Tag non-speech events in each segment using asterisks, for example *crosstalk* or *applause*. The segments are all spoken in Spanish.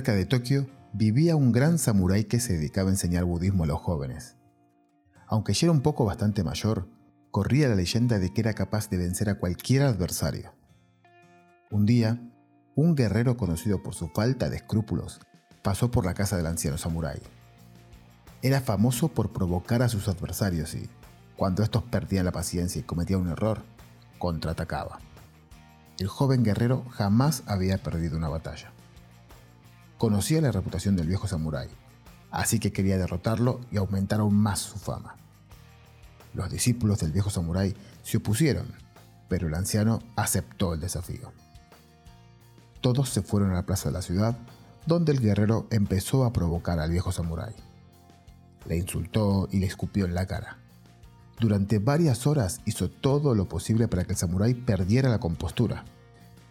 Cerca de Tokio vivía un gran samurái que se dedicaba a enseñar budismo a los jóvenes. Aunque ya era un poco bastante mayor, corría la leyenda de que era capaz de vencer a cualquier adversario. Un día, un guerrero conocido por su falta de escrúpulos pasó por la casa del anciano samurái. Era famoso por provocar a sus adversarios y, cuando estos perdían la paciencia y cometían un error, contraatacaba. El joven guerrero jamás había perdido una batalla. Conocía la reputación del viejo samurái, así que quería derrotarlo y aumentar aún más su fama. Los discípulos del viejo samurái se opusieron, pero el anciano aceptó el desafío. Todos se fueron a la plaza de la ciudad, donde el guerrero empezó a provocar al viejo samurái. Le insultó y le escupió en la cara. Durante varias horas hizo todo lo posible para que el samurái perdiera la compostura,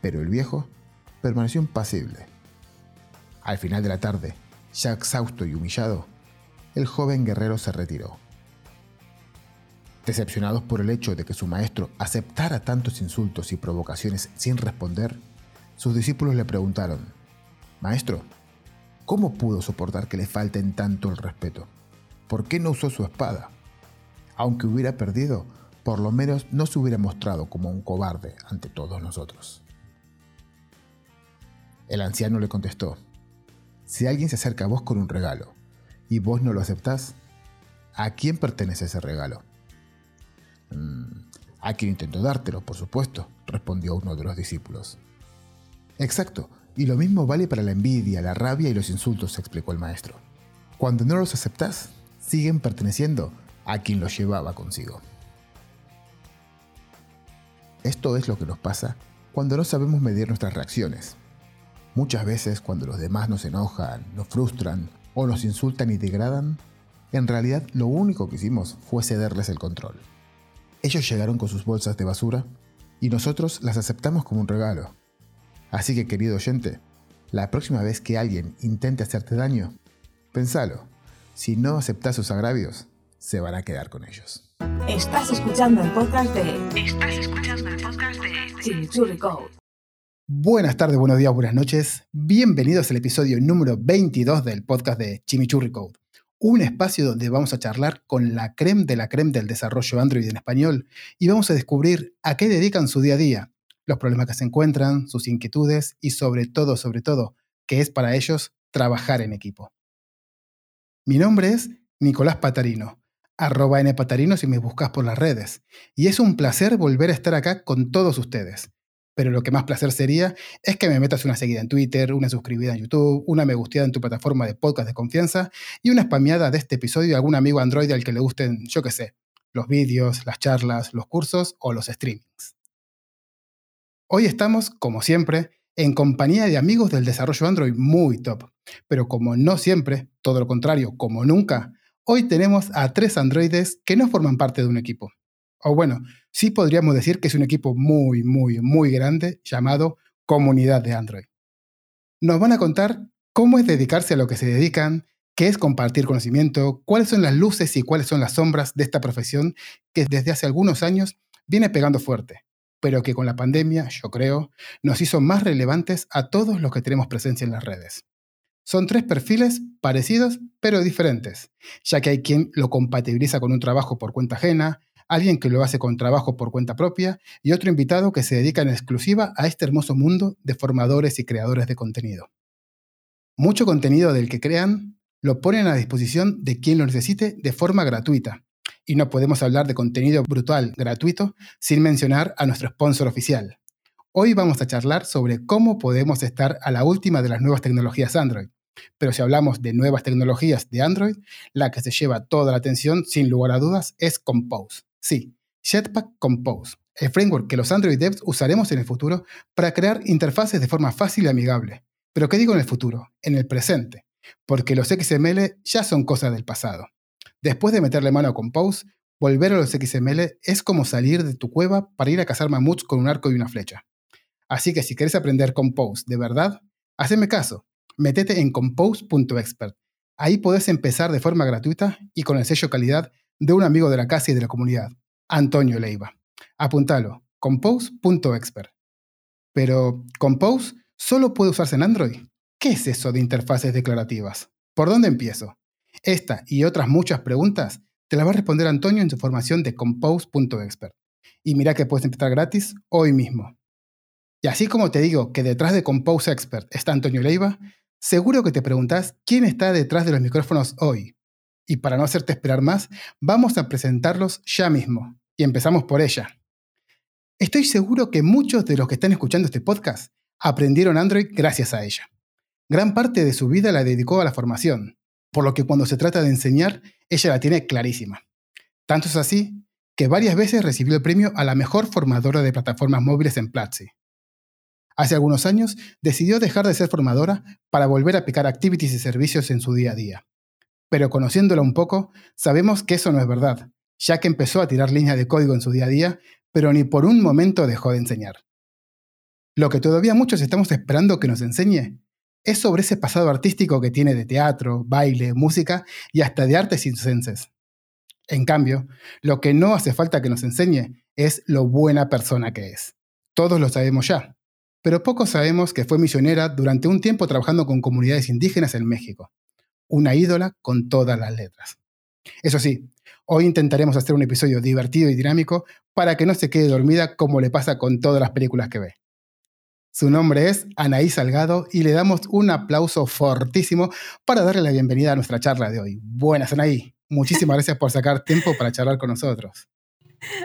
pero el viejo permaneció impasible al final de la tarde, ya exhausto y humillado, el joven guerrero se retiró. Decepcionados por el hecho de que su maestro aceptara tantos insultos y provocaciones sin responder, sus discípulos le preguntaron, Maestro, ¿cómo pudo soportar que le falten tanto el respeto? ¿Por qué no usó su espada? Aunque hubiera perdido, por lo menos no se hubiera mostrado como un cobarde ante todos nosotros. El anciano le contestó, si alguien se acerca a vos con un regalo y vos no lo aceptás, ¿a quién pertenece ese regalo? Mm, a quien intentó dártelo, por supuesto, respondió uno de los discípulos. Exacto, y lo mismo vale para la envidia, la rabia y los insultos, explicó el maestro. Cuando no los aceptás, siguen perteneciendo a quien los llevaba consigo. Esto es lo que nos pasa cuando no sabemos medir nuestras reacciones. Muchas veces cuando los demás nos enojan, nos frustran o nos insultan y degradan, en realidad lo único que hicimos fue cederles el control. Ellos llegaron con sus bolsas de basura y nosotros las aceptamos como un regalo. Así que querido oyente, la próxima vez que alguien intente hacerte daño, pensalo. Si no aceptas sus agravios, se van a quedar con ellos. Estás escuchando el podcast de. Estás escuchando el podcast de Chimichurri Code. Buenas tardes, buenos días, buenas noches. Bienvenidos al episodio número 22 del podcast de Chimichurri Code. Un espacio donde vamos a charlar con la creme de la creme del desarrollo Android en español y vamos a descubrir a qué dedican su día a día, los problemas que se encuentran, sus inquietudes y sobre todo, sobre todo, qué es para ellos trabajar en equipo. Mi nombre es Nicolás Patarino, arroba npatarino si me buscas por las redes, y es un placer volver a estar acá con todos ustedes pero lo que más placer sería es que me metas una seguida en Twitter, una suscribida en YouTube, una me gusteada en tu plataforma de podcast de confianza y una spameada de este episodio a algún amigo Android al que le gusten, yo qué sé, los vídeos, las charlas, los cursos o los streamings. Hoy estamos, como siempre, en compañía de amigos del desarrollo Android muy top, pero como no siempre, todo lo contrario, como nunca, hoy tenemos a tres androides que no forman parte de un equipo o bueno, sí podríamos decir que es un equipo muy, muy, muy grande llamado Comunidad de Android. Nos van a contar cómo es dedicarse a lo que se dedican, qué es compartir conocimiento, cuáles son las luces y cuáles son las sombras de esta profesión que desde hace algunos años viene pegando fuerte, pero que con la pandemia, yo creo, nos hizo más relevantes a todos los que tenemos presencia en las redes. Son tres perfiles parecidos pero diferentes, ya que hay quien lo compatibiliza con un trabajo por cuenta ajena, alguien que lo hace con trabajo por cuenta propia y otro invitado que se dedica en exclusiva a este hermoso mundo de formadores y creadores de contenido. Mucho contenido del que crean lo ponen a disposición de quien lo necesite de forma gratuita. Y no podemos hablar de contenido brutal gratuito sin mencionar a nuestro sponsor oficial. Hoy vamos a charlar sobre cómo podemos estar a la última de las nuevas tecnologías Android. Pero si hablamos de nuevas tecnologías de Android, la que se lleva toda la atención, sin lugar a dudas, es Compose. Sí, Jetpack Compose, el framework que los Android devs usaremos en el futuro para crear interfaces de forma fácil y amigable. Pero ¿qué digo en el futuro? En el presente, porque los XML ya son cosas del pasado. Después de meterle mano a Compose, volver a los XML es como salir de tu cueva para ir a cazar mamuts con un arco y una flecha. Así que si quieres aprender Compose de verdad, haceme caso, metete en compose.expert. Ahí podés empezar de forma gratuita y con el sello calidad de un amigo de la casa y de la comunidad, Antonio Leiva. Apuntalo, compose.expert. Pero, ¿Compose solo puede usarse en Android? ¿Qué es eso de interfaces declarativas? ¿Por dónde empiezo? Esta y otras muchas preguntas te las va a responder Antonio en su formación de compose.expert. Y mira que puedes empezar gratis hoy mismo. Y así como te digo que detrás de Compose Expert está Antonio Leiva, seguro que te preguntas quién está detrás de los micrófonos hoy. Y para no hacerte esperar más, vamos a presentarlos ya mismo. Y empezamos por ella. Estoy seguro que muchos de los que están escuchando este podcast aprendieron Android gracias a ella. Gran parte de su vida la dedicó a la formación, por lo que cuando se trata de enseñar, ella la tiene clarísima. Tanto es así que varias veces recibió el premio a la mejor formadora de plataformas móviles en Platzi. Hace algunos años decidió dejar de ser formadora para volver a aplicar activities y servicios en su día a día. Pero conociéndola un poco, sabemos que eso no es verdad, ya que empezó a tirar líneas de código en su día a día, pero ni por un momento dejó de enseñar. Lo que todavía muchos estamos esperando que nos enseñe es sobre ese pasado artístico que tiene de teatro, baile, música y hasta de artes circenses. En cambio, lo que no hace falta que nos enseñe es lo buena persona que es. Todos lo sabemos ya, pero pocos sabemos que fue misionera durante un tiempo trabajando con comunidades indígenas en México. Una ídola con todas las letras. Eso sí, hoy intentaremos hacer un episodio divertido y dinámico para que no se quede dormida como le pasa con todas las películas que ve. Su nombre es Anaí Salgado y le damos un aplauso fortísimo para darle la bienvenida a nuestra charla de hoy. Buenas, Anaí. Muchísimas *laughs* gracias por sacar tiempo para charlar con nosotros.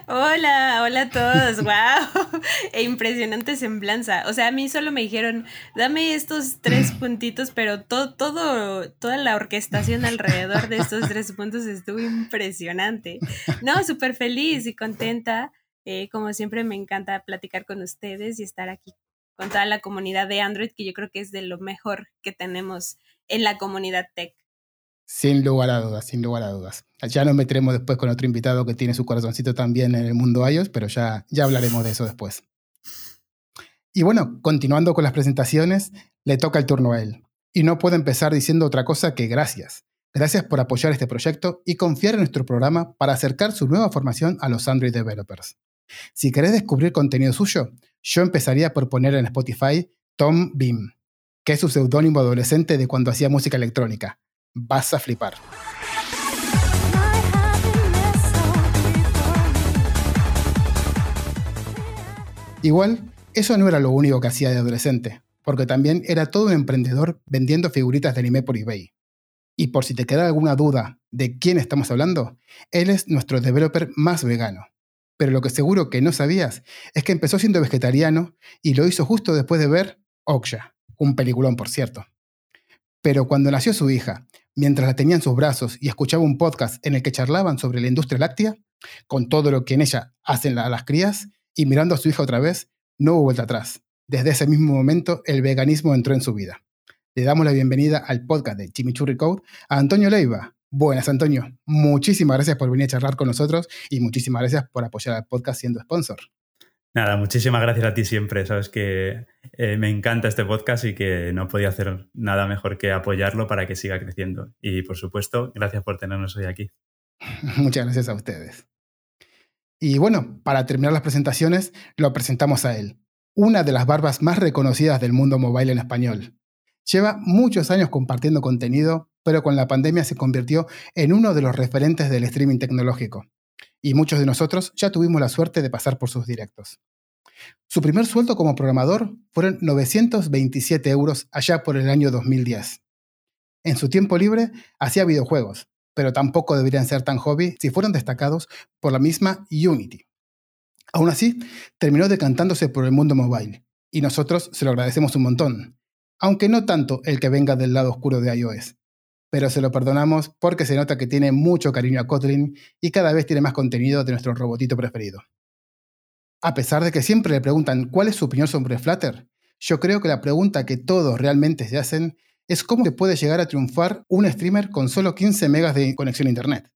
Hola, hola a todos, wow, *laughs* e impresionante semblanza. O sea, a mí solo me dijeron, dame estos tres *clears throat* puntitos, pero todo, todo, toda la orquestación alrededor de estos tres puntos estuvo impresionante. No, súper feliz y contenta. Eh, como siempre me encanta platicar con ustedes y estar aquí con toda la comunidad de Android, que yo creo que es de lo mejor que tenemos en la comunidad tech. Sin lugar a dudas, sin lugar a dudas. Ya nos meteremos después con otro invitado que tiene su corazoncito también en el mundo iOS, pero ya, ya hablaremos de eso después. Y bueno, continuando con las presentaciones, le toca el turno a él. Y no puedo empezar diciendo otra cosa que gracias. Gracias por apoyar este proyecto y confiar en nuestro programa para acercar su nueva formación a los Android developers. Si querés descubrir contenido suyo, yo empezaría por poner en Spotify Tom Beam, que es su seudónimo adolescente de cuando hacía música electrónica. Vas a flipar. Igual, eso no era lo único que hacía de adolescente, porque también era todo un emprendedor vendiendo figuritas de anime por eBay. Y por si te queda alguna duda de quién estamos hablando, él es nuestro developer más vegano. Pero lo que seguro que no sabías es que empezó siendo vegetariano y lo hizo justo después de ver Okja, un peliculón por cierto. Pero cuando nació su hija, mientras la tenía en sus brazos y escuchaba un podcast en el que charlaban sobre la industria láctea, con todo lo que en ella hacen las crías, y mirando a su hija otra vez, no hubo vuelta atrás. Desde ese mismo momento, el veganismo entró en su vida. Le damos la bienvenida al podcast de Chimichurri Code a Antonio Leiva, Buenas, Antonio. Muchísimas gracias por venir a charlar con nosotros y muchísimas gracias por apoyar al podcast siendo sponsor. Nada, muchísimas gracias a ti siempre. Sabes que eh, me encanta este podcast y que no podía hacer nada mejor que apoyarlo para que siga creciendo. Y por supuesto, gracias por tenernos hoy aquí. *laughs* Muchas gracias a ustedes. Y bueno, para terminar las presentaciones, lo presentamos a él, una de las barbas más reconocidas del mundo mobile en español. Lleva muchos años compartiendo contenido pero con la pandemia se convirtió en uno de los referentes del streaming tecnológico. Y muchos de nosotros ya tuvimos la suerte de pasar por sus directos. Su primer sueldo como programador fueron 927 euros allá por el año 2010. En su tiempo libre hacía videojuegos, pero tampoco deberían ser tan hobby si fueron destacados por la misma Unity. Aún así, terminó decantándose por el mundo mobile, y nosotros se lo agradecemos un montón, aunque no tanto el que venga del lado oscuro de iOS, pero se lo perdonamos porque se nota que tiene mucho cariño a Kotlin y cada vez tiene más contenido de nuestro robotito preferido. A pesar de que siempre le preguntan cuál es su opinión sobre Flutter, yo creo que la pregunta que todos realmente se hacen es cómo se puede llegar a triunfar un streamer con solo 15 megas de conexión a internet.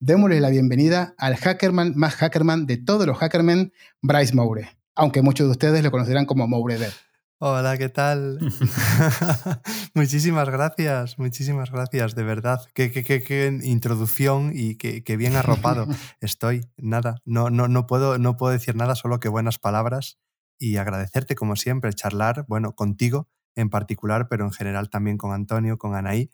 Démosle la bienvenida al hackerman más hackerman de todos los hackermen, Bryce Moure, aunque muchos de ustedes lo conocerán como Moure Dev. Hola, ¿qué tal? *laughs* *laughs* muchísimas gracias, muchísimas gracias, de verdad. Qué, qué, qué, introducción y qué, bien arropado *laughs* estoy. Nada, no, no, no, puedo, no puedo decir nada, solo que buenas palabras y agradecerte como siempre, charlar, bueno, contigo en particular, pero en general también con Antonio, con Anaí.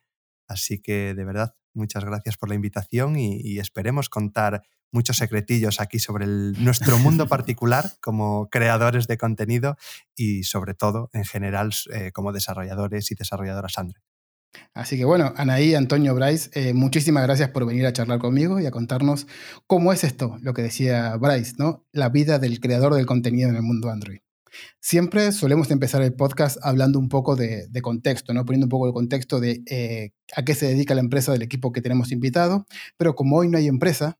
Así que de verdad, muchas gracias por la invitación y, esperemos contar muchos secretillos aquí sobre nuestro mundo *laughs* particular como creadores de contenido y sobre todo en general eh, como desarrolladores y desarrolladoras Android. Así que bueno, Anaí, Antonio, Bryce, eh, muchísimas gracias por venir a charlar conmigo y a contarnos cómo es esto, lo que decía Bryce, ¿no? La vida del creador del contenido en el mundo Android. Siempre solemos empezar el podcast hablando un poco de, contexto, ¿no? poniendo un poco de contexto de eh, a qué se dedica la empresa del equipo que tenemos invitado, pero como hoy no hay empresa,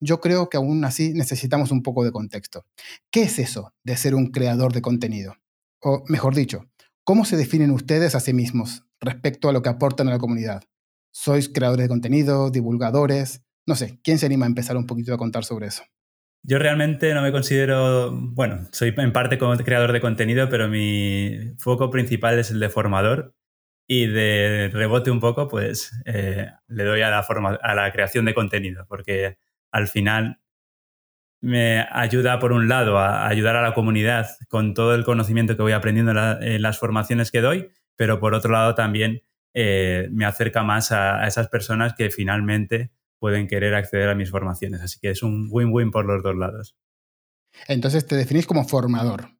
yo creo que aún así necesitamos un poco de contexto. ¿Qué es eso de ser un creador de contenido? O mejor dicho, ¿cómo se definen ustedes a sí mismos respecto a lo que aportan a la comunidad? ¿Sois creadores de contenido, divulgadores? No sé, ¿quién se anima a empezar un poquito a contar sobre eso? Yo realmente no me considero, bueno, soy en parte como creador de contenido, pero mi foco principal es el de formador y de rebote un poco, pues eh, le doy a la, forma, a la creación de contenido, porque al final me ayuda, por un lado, a ayudar a la comunidad con todo el conocimiento que voy aprendiendo en, las formaciones que doy, pero por otro lado también eh, me acerca más a esas personas que finalmente pueden querer acceder a mis formaciones. Así que es un win-win por los dos lados. Entonces te definís como formador.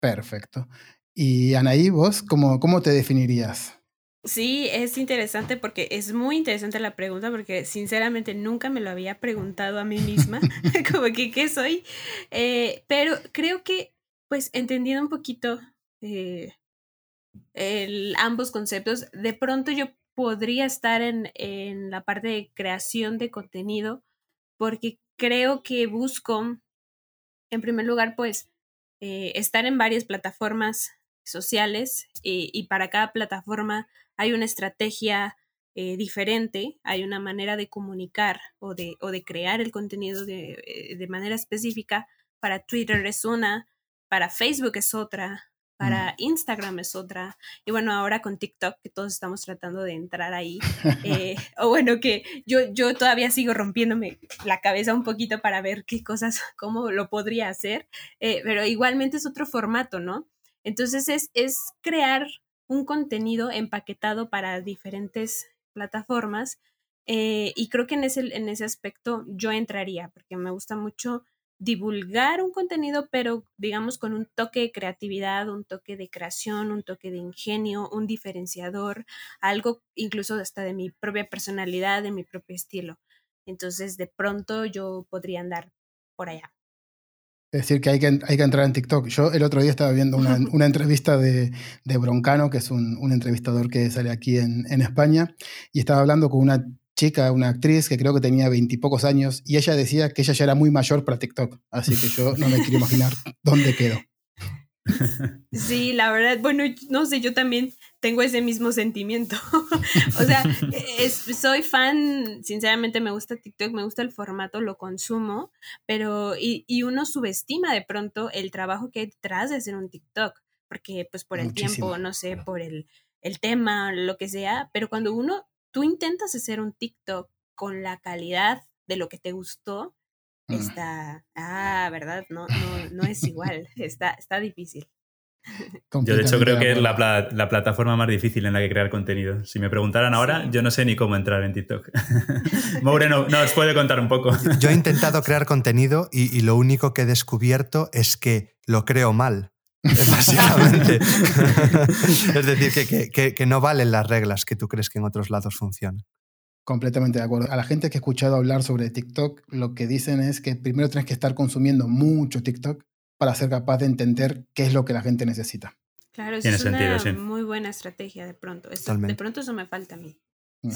Perfecto. Y Anaí, vos, ¿cómo, ¿cómo te definirías? Sí, es interesante porque es muy interesante la pregunta porque sinceramente nunca me lo había preguntado a mí misma, *laughs* *laughs* como que qué soy, eh, pero creo que pues entendiendo un poquito eh, el, ambos conceptos, de pronto yo podría estar en, en la parte de creación de contenido porque creo que busco, en primer lugar, pues, eh, estar en varias plataformas sociales eh, y para cada plataforma hay una estrategia eh, diferente, hay una manera de comunicar o de, o de crear el contenido de, de manera específica. Para Twitter es una, para Facebook es otra, para Instagram es otra. Y bueno, ahora con TikTok, que todos estamos tratando de entrar ahí. Eh, *laughs* o bueno, que yo, yo todavía sigo rompiéndome la cabeza un poquito para ver qué cosas, cómo lo podría hacer. Eh, pero igualmente es otro formato, ¿no? Entonces es, es crear un contenido empaquetado para diferentes plataformas. Eh, y creo que en ese, en ese aspecto yo entraría, porque me gusta mucho divulgar un contenido, pero digamos con un toque de creatividad, un toque de creación, un toque de ingenio, un diferenciador, algo incluso hasta de mi propia personalidad, de mi propio estilo. Entonces, de pronto yo podría andar por allá. Es decir, que hay que, hay que entrar en TikTok. Yo el otro día estaba viendo una, *laughs* una entrevista de, de, Broncano, que es un, un, entrevistador que sale aquí en, en España, y estaba hablando con una chica, una actriz que creo que tenía veintipocos años, y ella decía que ella ya era muy mayor para TikTok, así que yo no me quiero imaginar dónde quedó. *laughs* Sí, la verdad, bueno, no sé, yo también tengo ese mismo sentimiento. *laughs* o sea, *laughs* soy fan, sinceramente me gusta TikTok, me gusta el formato, lo consumo, pero y, y, uno subestima de pronto el trabajo que hay detrás de hacer un TikTok, porque pues por el tiempo, no sé, por el, el tema, lo que sea, pero cuando uno tú intentas hacer un TikTok con la calidad de lo que te gustó, mm. está, *laughs* ah, ¿verdad? No, no, no es igual, está, está difícil. Yo de hecho creo que es la, la, plataforma más difícil en la que crear contenido. Si me preguntaran ahora, yo no sé ni cómo entrar en TikTok. *laughs* Moure no, nos puede contar un poco. Yo he intentado crear contenido y, y, lo único que he descubierto es que lo creo mal. *laughs* básicamente. *laughs* es decir, que, no valen las reglas que tú crees que en otros lados funcionan. Completamente de acuerdo. A la gente que he escuchado hablar sobre TikTok, lo que dicen es que primero tienes que estar consumiendo mucho TikTok para ser capaz de entender qué es lo que la gente necesita. Claro, eso es una muy buena estrategia de pronto. de pronto eso me falta a mí. Mm.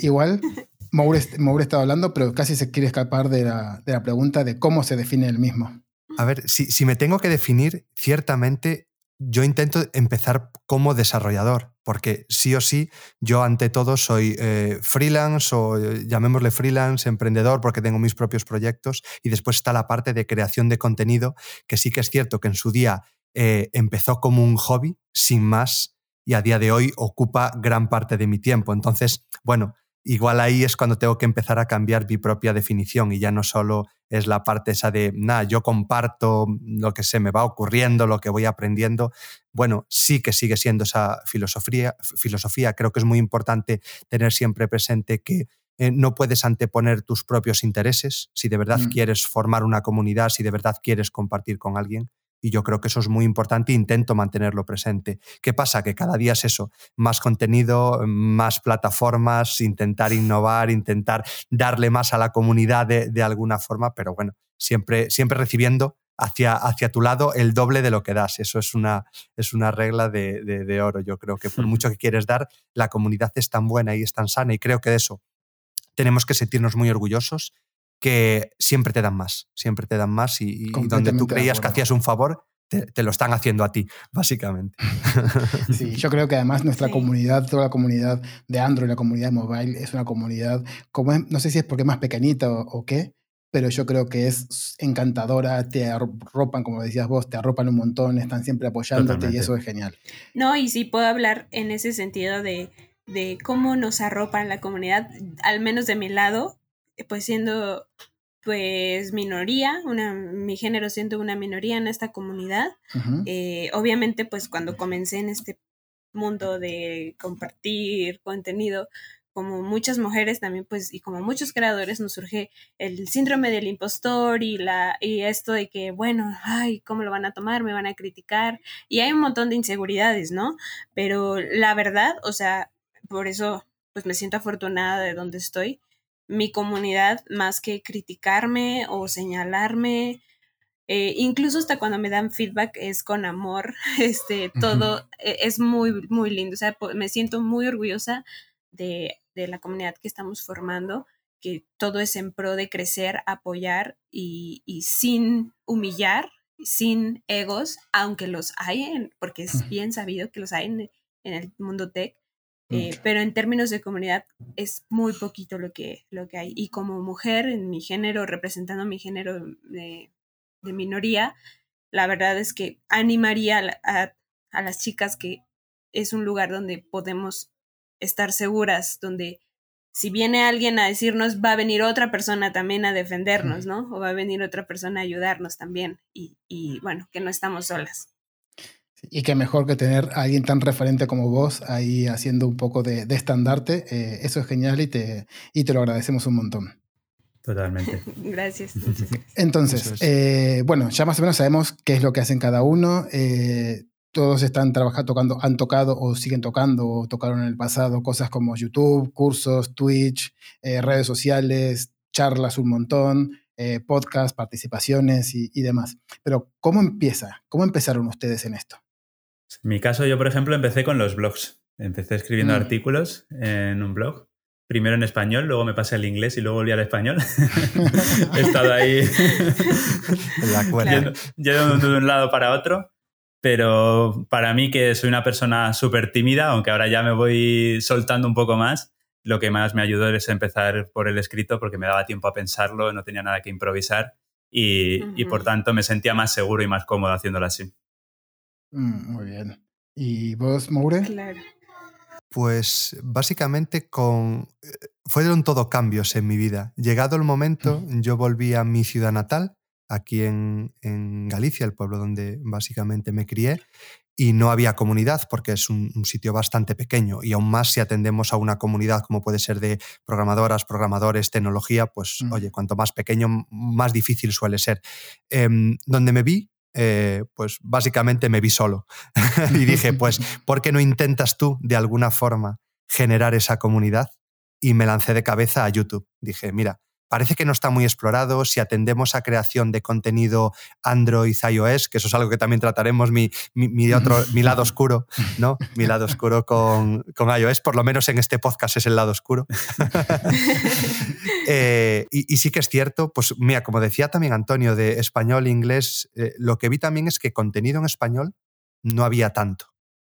Igual, *laughs* Moure, estaba hablando, pero casi se quiere escapar de la, de la pregunta de cómo se define el mismo. A ver, si, me tengo que definir, ciertamente yo intento empezar como desarrollador, porque sí o sí, yo ante todo soy eh, freelance o eh, llamémosle freelance, emprendedor, porque tengo mis propios proyectos, y después está la parte de creación de contenido, que sí que es cierto que en su día eh, empezó como un hobby, sin más, y a día de hoy ocupa gran parte de mi tiempo. Entonces, bueno, igual ahí es cuando tengo que empezar a cambiar mi propia definición y ya no solo es la parte esa de, nada, yo comparto lo que se me va ocurriendo, lo que voy aprendiendo. Bueno, sí que sigue siendo esa filosofía. filosofía. Creo que es muy importante tener siempre presente que eh, no puedes anteponer tus propios intereses si de verdad mm. quieres formar una comunidad, si de verdad quieres compartir con alguien. Y yo creo que eso es muy importante e intento mantenerlo presente. ¿Qué pasa? Que cada día es eso, más contenido, más plataformas, intentar innovar, intentar darle más a la comunidad de, alguna forma, pero bueno, siempre, siempre recibiendo hacia, hacia tu lado el doble de lo que das. Eso es una, es una regla de, de oro. Yo creo que por mucho que quieres dar, la comunidad es tan buena y es tan sana y creo que de eso tenemos que sentirnos muy orgullosos que siempre te dan más, siempre te dan más y, donde tú creías que hacías un favor, te, lo están haciendo a ti, básicamente. *laughs* Sí, yo creo que además nuestra comunidad, toda la comunidad de Android, la comunidad mobile, es una comunidad, como no sé si es porque es más pequeñita o, qué, pero yo creo que es encantadora, te arropan, como decías vos, te arropan un montón, están siempre apoyándote y eso es genial. No, y sí puedo hablar en ese sentido de, de cómo nos arropan la comunidad, al menos de mi lado, pues siendo pues minoría, una, mi género siendo una minoría en esta comunidad. Eh, obviamente, pues cuando comencé en este mundo de compartir contenido, como muchas mujeres también, pues, y como muchos creadores, nos surge el síndrome del impostor y, la, y esto de que, bueno, ay, ¿cómo lo van a tomar? Me van a criticar. Y hay un montón de inseguridades, ¿no? Pero la verdad, o sea, por eso, pues me siento afortunada de donde estoy, mi comunidad más que criticarme o señalarme. Eh, incluso hasta cuando me dan feedback es con amor, *laughs* este, todo e, es muy, muy lindo. O sea, me siento muy orgullosa de, la comunidad que estamos formando, que todo es en pro de crecer, apoyar y, sin humillar, sin egos, aunque los hay, porque es bien sabido que los hay en el mundo tech, eh, pero en términos de comunidad es muy poquito lo que, lo que hay. Y como mujer en mi género, representando mi género de, minoría, la verdad es que animaría a, las chicas que es un lugar donde podemos estar seguras, donde si viene alguien a decirnos, va a venir otra persona también a defendernos, ¿no? O va a venir otra persona a ayudarnos también. Y, y bueno, que no estamos solas. Y qué mejor que tener a alguien tan referente como vos ahí haciendo un poco de, estandarte. Eh, eso es genial y te, y te lo agradecemos un montón. Totalmente. *laughs* gracias. Entonces, eh, bueno, ya más o menos sabemos qué es lo que hacen cada uno. Eh, todos están trabajando, tocando, han tocado o siguen tocando o tocaron en el pasado cosas como YouTube, cursos, Twitch, redes sociales, charlas un montón, podcast, participaciones y, y demás. Pero, ¿cómo empieza? ¿Cómo empezaron ustedes en esto? En mi caso, yo, por ejemplo, empecé con los blogs. Empecé escribiendo mm. artículos en un blog. Primero en español, luego me pasé al inglés y luego volví al español. *laughs* He estado ahí *laughs* yendo, yendo de un lado para otro. Pero para mí, que soy una persona súper tímida, aunque ahora ya me voy soltando un poco más, lo que más me ayudó es empezar por el escrito porque me daba tiempo a pensarlo, no tenía nada que improvisar y, y por tanto me sentía más seguro y más cómodo haciéndolo así. Mm, muy bien. ¿Y vos, Maure? Claro. Pues básicamente con... Eh, fueron todo cambios en mi vida. Llegado el momento, yo volví a mi ciudad natal, aquí en, en, Galicia, el pueblo donde básicamente me crié, y no había comunidad porque es un, sitio bastante pequeño y aún más si atendemos a una comunidad como puede ser de programadoras, programadores, tecnología, pues mm. oye, cuanto más pequeño, más difícil suele ser. Em, donde me vi eh, pues básicamente me vi solo. *laughs* y dije, pues, ¿por qué no intentas tú de alguna forma generar esa comunidad? Y me lancé de cabeza a YouTube. Dije, mira, parece que no está muy explorado. Si atendemos a creación de contenido Android, iOS, que eso es algo que también trataremos, mi, mi, otro, mi lado oscuro, *laughs* ¿no? Mi lado oscuro con, con, iOS, por lo menos en este podcast es el lado oscuro. *laughs* Eh, y, sí que es cierto, pues mira, como decía también Antonio, de español, inglés, eh, lo que vi también es que contenido en español no había tanto.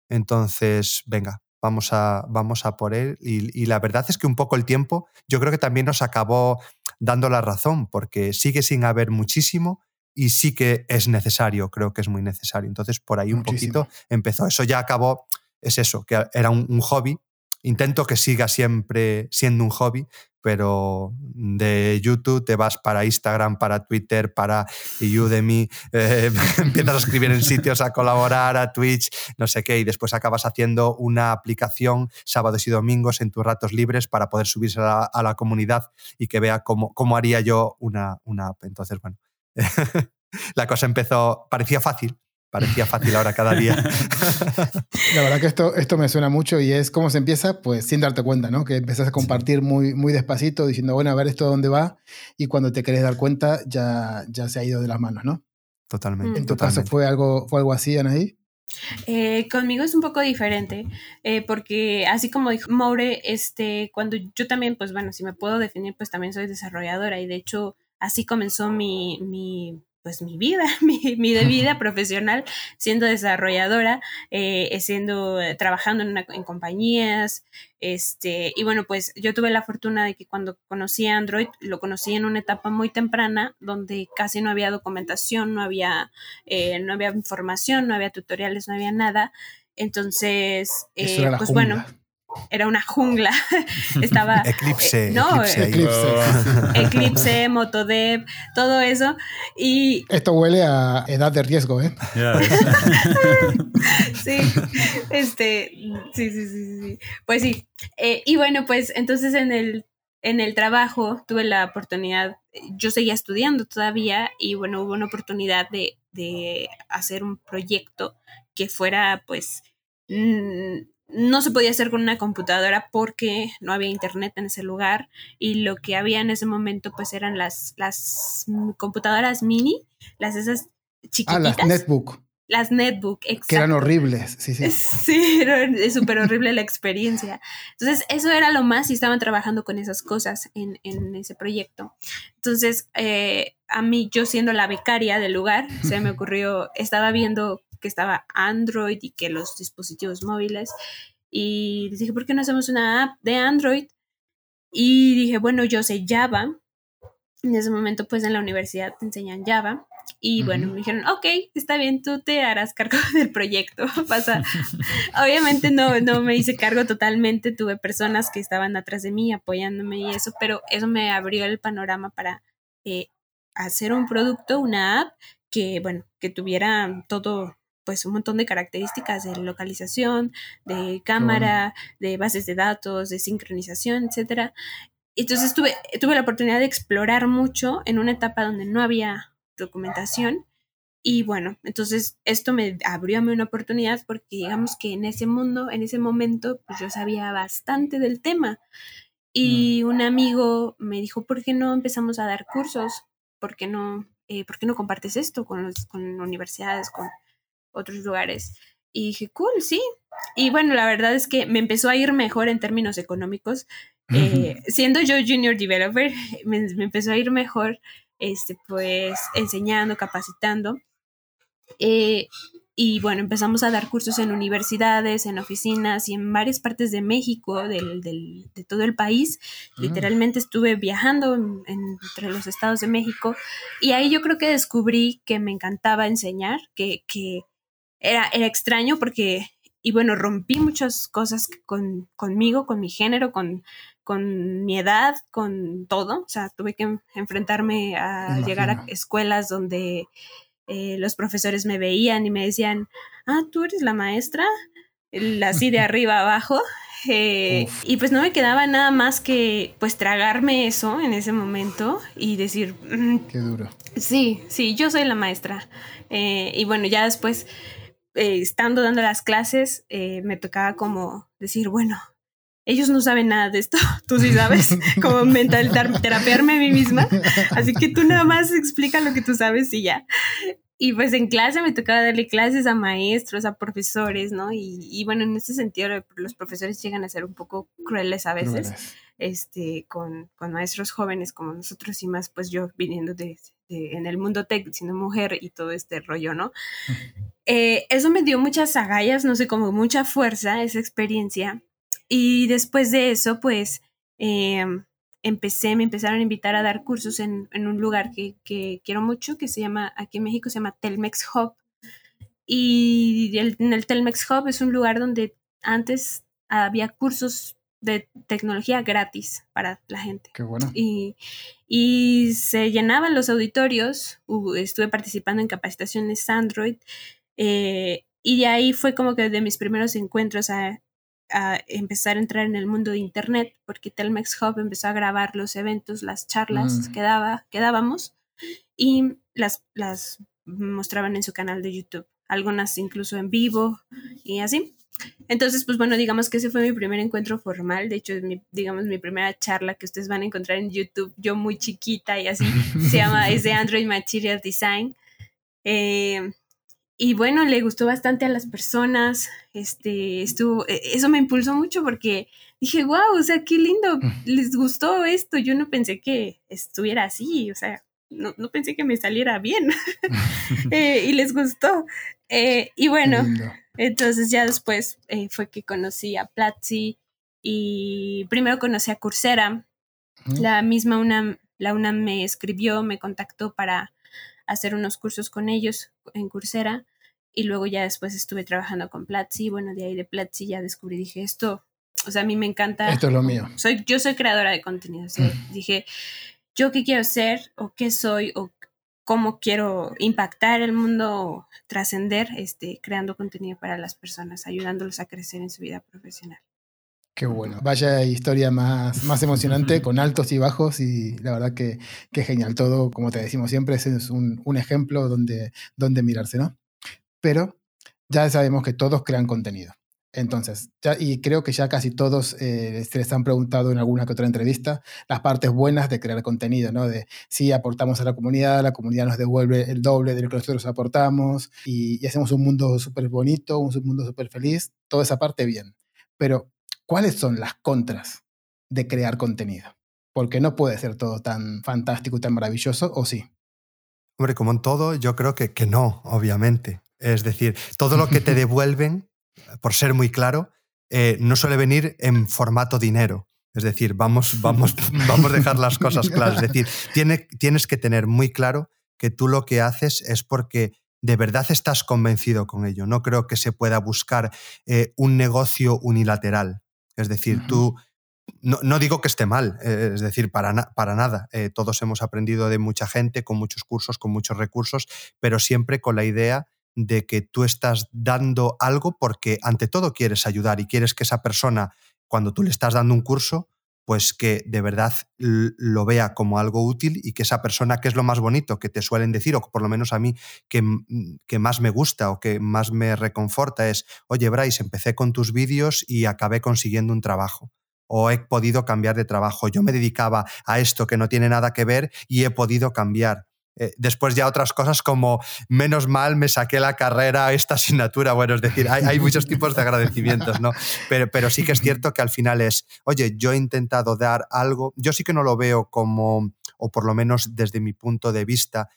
Entonces, venga, vamos a, vamos a por él. Y, la verdad es que un poco el tiempo yo creo que también nos acabó dando la razón, porque sigue sin haber muchísimo y sí que es necesario, creo que es muy necesario. Entonces por ahí un poquito empezó. Eso ya acabó, es eso, que era un, hobby intento que siga siempre siendo un hobby, pero de YouTube te vas para Instagram, para Twitter, para Udemy, *laughs* eh, empiezas a escribir en sitios, a colaborar, a Twitch, no sé qué, y después acabas haciendo una aplicación sábados y domingos en tus ratos libres para poder subirse a la, comunidad y que vea cómo, cómo haría yo una, una app. Entonces, bueno, *laughs* la cosa empezó, parecía fácil, parecía fácil ahora cada día. *laughs* La verdad que esto, esto me suena mucho y es cómo se empieza, pues sin darte cuenta, ¿no? Que empezás a compartir muy, muy despacito, diciendo, bueno, a ver esto dónde va, y cuando te querés dar cuenta ya, ya se ha ido de las manos, ¿no? Totalmente. ¿En tu caso fue algo, fue algo así, Anaí? Eh, conmigo es un poco diferente, eh, porque así como dijo Maure, este, cuando yo también, pues bueno, si me puedo definir, pues también soy desarrolladora y de hecho así comenzó mi, mi pues mi vida, *laughs* mi, mi vida profesional siendo desarrolladora, eh, siendo, eh, trabajando en, en, compañías, este, y bueno, pues yo tuve la fortuna de que cuando conocí a Android, lo conocí en una etapa muy temprana, donde casi no había documentación, no había, eh, no había información, no había tutoriales, no había nada. Entonces, eh, pues bueno, era una jungla. *laughs* Estaba. *laughs* Eclipse. Eh, no, Eclipse. Eclipse, *laughs* Motodev, todo eso. Y. Esto huele a edad de riesgo, ¿eh? sí. Este. Sí, sí, sí, sí. Pues sí. Eh, y bueno, pues entonces en el, en el trabajo tuve la oportunidad. Yo seguía estudiando todavía y bueno, hubo una oportunidad de, de hacer un proyecto que fuera, pues. Mmm, no se podía hacer con una computadora porque no había internet en ese lugar y lo que había en ese momento pues eran las, las computadoras mini, las esas chiquititas. Ah, las netbook. Las netbook, exacto. Que eran horribles, sí, sí. *laughs* Sí, era súper horrible la experiencia. Entonces, eso era lo más y estaban trabajando con esas cosas en, en ese proyecto. Entonces, eh, a mí, yo siendo la becaria del lugar, se me *laughs* ocurrió, estaba viendo que estaba Android y que los dispositivos móviles. Y les dije, ¿por qué no hacemos una app de Android? Y dije, bueno, yo sé Java. En ese momento, pues en la universidad te enseñan Java. Y bueno, me dijeron, ok, está bien, tú te harás cargo *laughs* del proyecto. *laughs* Pasa. Obviamente no, no me hice cargo totalmente, tuve personas que estaban atrás de mí apoyándome y eso, pero eso me abrió el panorama para eh, hacer un producto, una app que, bueno, que tuviera todo pues un montón de características de localización, de cámara, de bases de datos, de sincronización, etcétera. Entonces tuve, tuve la oportunidad de explorar mucho en una etapa donde no había documentación y bueno, entonces esto me abrió a mí una oportunidad porque digamos que en ese mundo, en ese momento, pues yo sabía bastante del tema. Y mm. un amigo me dijo, ¿por qué no empezamos a dar cursos? ¿Por qué no, eh, ¿por qué no compartes esto con, los, con universidades, con, otros lugares. Y dije, cool, sí. Y bueno, la verdad es que me empezó a ir mejor en términos económicos. Eh, siendo yo junior developer, *laughs* me, empezó a ir mejor, este, pues, enseñando, capacitando. Eh, y bueno, empezamos a dar cursos en universidades, en oficinas y en varias partes de México, del, del, de todo el país. Mm. Literalmente estuve viajando entre los estados de México y ahí yo creo que descubrí que me encantaba enseñar, que, que era, era extraño porque, y bueno, rompí muchas cosas con, conmigo, con mi género, con, con mi edad, con todo. O sea, tuve que enfrentarme a llegar a escuelas donde eh, los profesores me veían y me decían, ah, tú eres la maestra, así de *laughs* arriba abajo. Eh, y pues no me quedaba nada más que pues tragarme eso en ese momento y decir, mm, qué duro. Sí, sí, yo soy la maestra. Eh, y bueno, ya después eh, estando dando las clases, eh, me tocaba como decir, bueno, ellos no saben nada de esto, *laughs* tú sí sabes, *laughs* como mental terapearme a mí misma, así que tú nada más explica lo que tú sabes y ya. Y pues en clase me tocaba darle clases a maestros, a profesores, ¿no? Y, bueno, en ese sentido los profesores llegan a ser un poco crueles a veces, este, con, con, maestros jóvenes como nosotros y más, pues yo viniendo de, en el mundo tech, siendo mujer y todo este rollo, ¿no? Eh, eso me dio muchas agallas, no sé, como mucha fuerza, esa experiencia. Y después de eso, pues, em, empecé, me empezaron a invitar a dar cursos en, en un lugar que, que, quiero mucho, que se llama, aquí en México se llama Telmex Hub. Y el, en el Telmex Hub es un lugar donde antes había cursos de tecnología gratis para la gente. Qué bueno. Y, y se llenaban los auditorios, estuve participando en capacitaciones Android, eh, y de ahí fue como que de mis primeros encuentros a, a, empezar a entrar en el mundo de Internet, porque Telmex Hub empezó a grabar los eventos, las charlas mm. que, daba, que dábamos, y las, las mostraban en su canal de YouTube, algunas incluso en vivo y así. Entonces, pues bueno, digamos que ese fue mi primer encuentro formal. De hecho, es mi, digamos, mi primera charla que ustedes van a encontrar en YouTube, yo muy chiquita y así, se llama, es de Android Material Design. Eh, y bueno, le gustó bastante a las personas. Este, estuvo, e, eso me impulsó mucho porque dije, wow, o sea, qué lindo, les gustó esto. Yo no pensé que estuviera así, o sea, no, no pensé que me saliera bien. *laughs* eh, y les gustó. Eh, y bueno, entonces ya después eh, fue que conocí a Platzi y primero conocí a Coursera. La misma UNAM, la UNAM me escribió, me contactó para hacer unos cursos con ellos en Coursera y luego ya después estuve trabajando con Platzi. Bueno, de ahí de Platzi ya descubrí, dije, esto, o sea, a mí me encanta. Esto es lo mío. Soy, yo soy creadora de contenido. Dije, yo qué quiero ser o qué soy o cómo quiero impactar el mundo, trascender, este, creando contenido para las personas, ayudándolos a crecer en su vida profesional. Qué bueno. Vaya historia más, más emocionante, con altos y bajos, y la verdad que, que genial. Todo, como te decimos siempre, es un, un ejemplo donde, donde mirarse, ¿no? Pero ya sabemos que todos crean contenido. Entonces, ya, y creo que ya casi todos eh, se les han preguntado en alguna que otra entrevista las partes buenas de crear contenido, ¿no? De si aportamos a la comunidad, la comunidad nos devuelve el doble de lo que nosotros aportamos y, hacemos un mundo súper bonito, un mundo súper feliz, toda esa parte bien. Pero, ¿cuáles son las contras de crear contenido? Porque no puede ser todo tan fantástico y tan maravilloso, ¿o sí? Hombre, como en todo, yo creo que, que no, obviamente. Es decir, todo lo que te *laughs* devuelven por ser muy claro, eh, no suele venir en formato dinero. Es decir, vamos, vamos, *laughs* *laughs* vamos a dejar las cosas claras. Es decir, tiene, tienes que tener muy claro que tú lo que haces es porque de verdad estás convencido con ello. No creo que se pueda buscar eh, un negocio unilateral. Es decir, tú... No, digo que esté mal, eh, es decir, para, para nada. todos hemos aprendido de mucha gente, con muchos cursos, con muchos recursos, pero siempre con la idea de que tú estás dando algo porque ante todo quieres ayudar y quieres que esa persona, cuando tú le estás dando un curso, pues que de verdad lo vea como algo útil y que esa persona, que es lo más bonito que te suelen decir, o por lo menos a mí que, que más me gusta o que más me reconforta, es, oye Bryce, empecé con tus vídeos y acabé consiguiendo un trabajo o he podido cambiar de trabajo. Yo me dedicaba a esto que no tiene nada que ver y he podido cambiar. Eh, después ya otras cosas como menos mal me saqué la carrera, esta asignatura, bueno, es decir, hay, muchos tipos de agradecimientos, ¿no? Pero, pero sí que es cierto que al final es, oye, yo he intentado dar algo, yo sí que no lo veo como, o por lo menos desde mi punto de vista,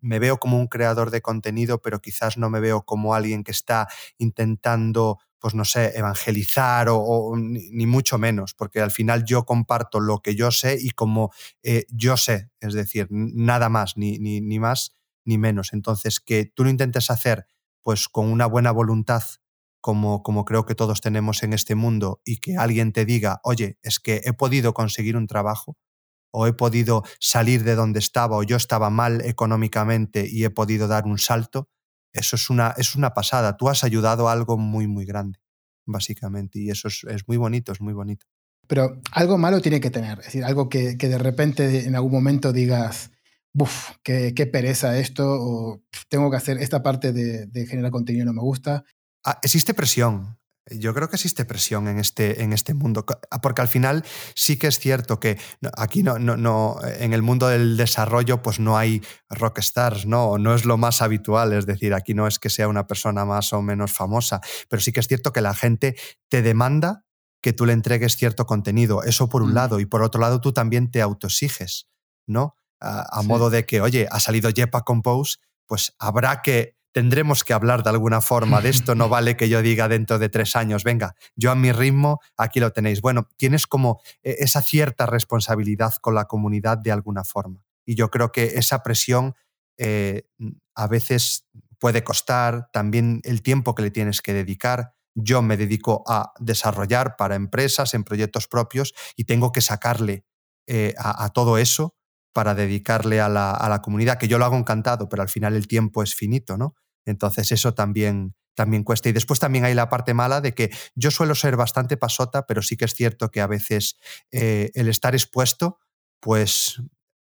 me veo como un creador de contenido, pero quizás no me veo como alguien que está intentando pues no sé, evangelizar o, ni, mucho menos, porque al final yo comparto lo que yo sé y como eh, yo sé, es decir, nada más, ni, ni, ni, más ni menos. Entonces, que tú lo intentes hacer pues con una buena voluntad, como, como creo que todos tenemos en este mundo, y que alguien te diga, oye, es que he podido conseguir un trabajo, o he podido salir de donde estaba, o yo estaba mal económicamente y he podido dar un salto, eso es una, es una pasada. Tú has ayudado a algo muy, muy grande, básicamente. Y eso es, muy bonito, es muy bonito. Pero algo malo tiene que tener. Es decir, algo que, de repente en algún momento digas, buf, qué, pereza esto, o tengo que hacer esta parte de, de generar contenido no me gusta. Ah, existe presión. Yo creo que existe presión en este, en este mundo, ah, porque al final sí que es cierto que aquí no, no, no, en el mundo del desarrollo pues no hay rockstars, ¿no? no es lo más habitual, es decir, aquí no es que sea una persona más o menos famosa, pero sí que es cierto que la gente te demanda que tú le entregues cierto contenido, eso por un mm. lado, y por otro lado tú también te autoexiges, ¿no? A, modo de que, oye, ha salido Jepa Compose, pues habrá que tendremos que hablar de alguna forma de esto. No *laughs* vale que yo diga dentro de tres años, venga, yo a mi ritmo, aquí lo tenéis. Bueno, tienes como eh, esa cierta responsabilidad con la comunidad de alguna forma. Y yo creo que esa presión eh, a veces puede costar, también el tiempo que le tienes que dedicar. yo me dedico a desarrollar para empresas en proyectos propios y tengo que sacarle eh, a, todo eso para dedicarle a la, a la, comunidad, que yo lo hago encantado, pero al final el tiempo es finito, ¿no? Entonces eso también, también cuesta. Y después también hay la parte mala de que yo suelo ser bastante pasota, pero sí que es cierto que a veces eh, el estar expuesto, pues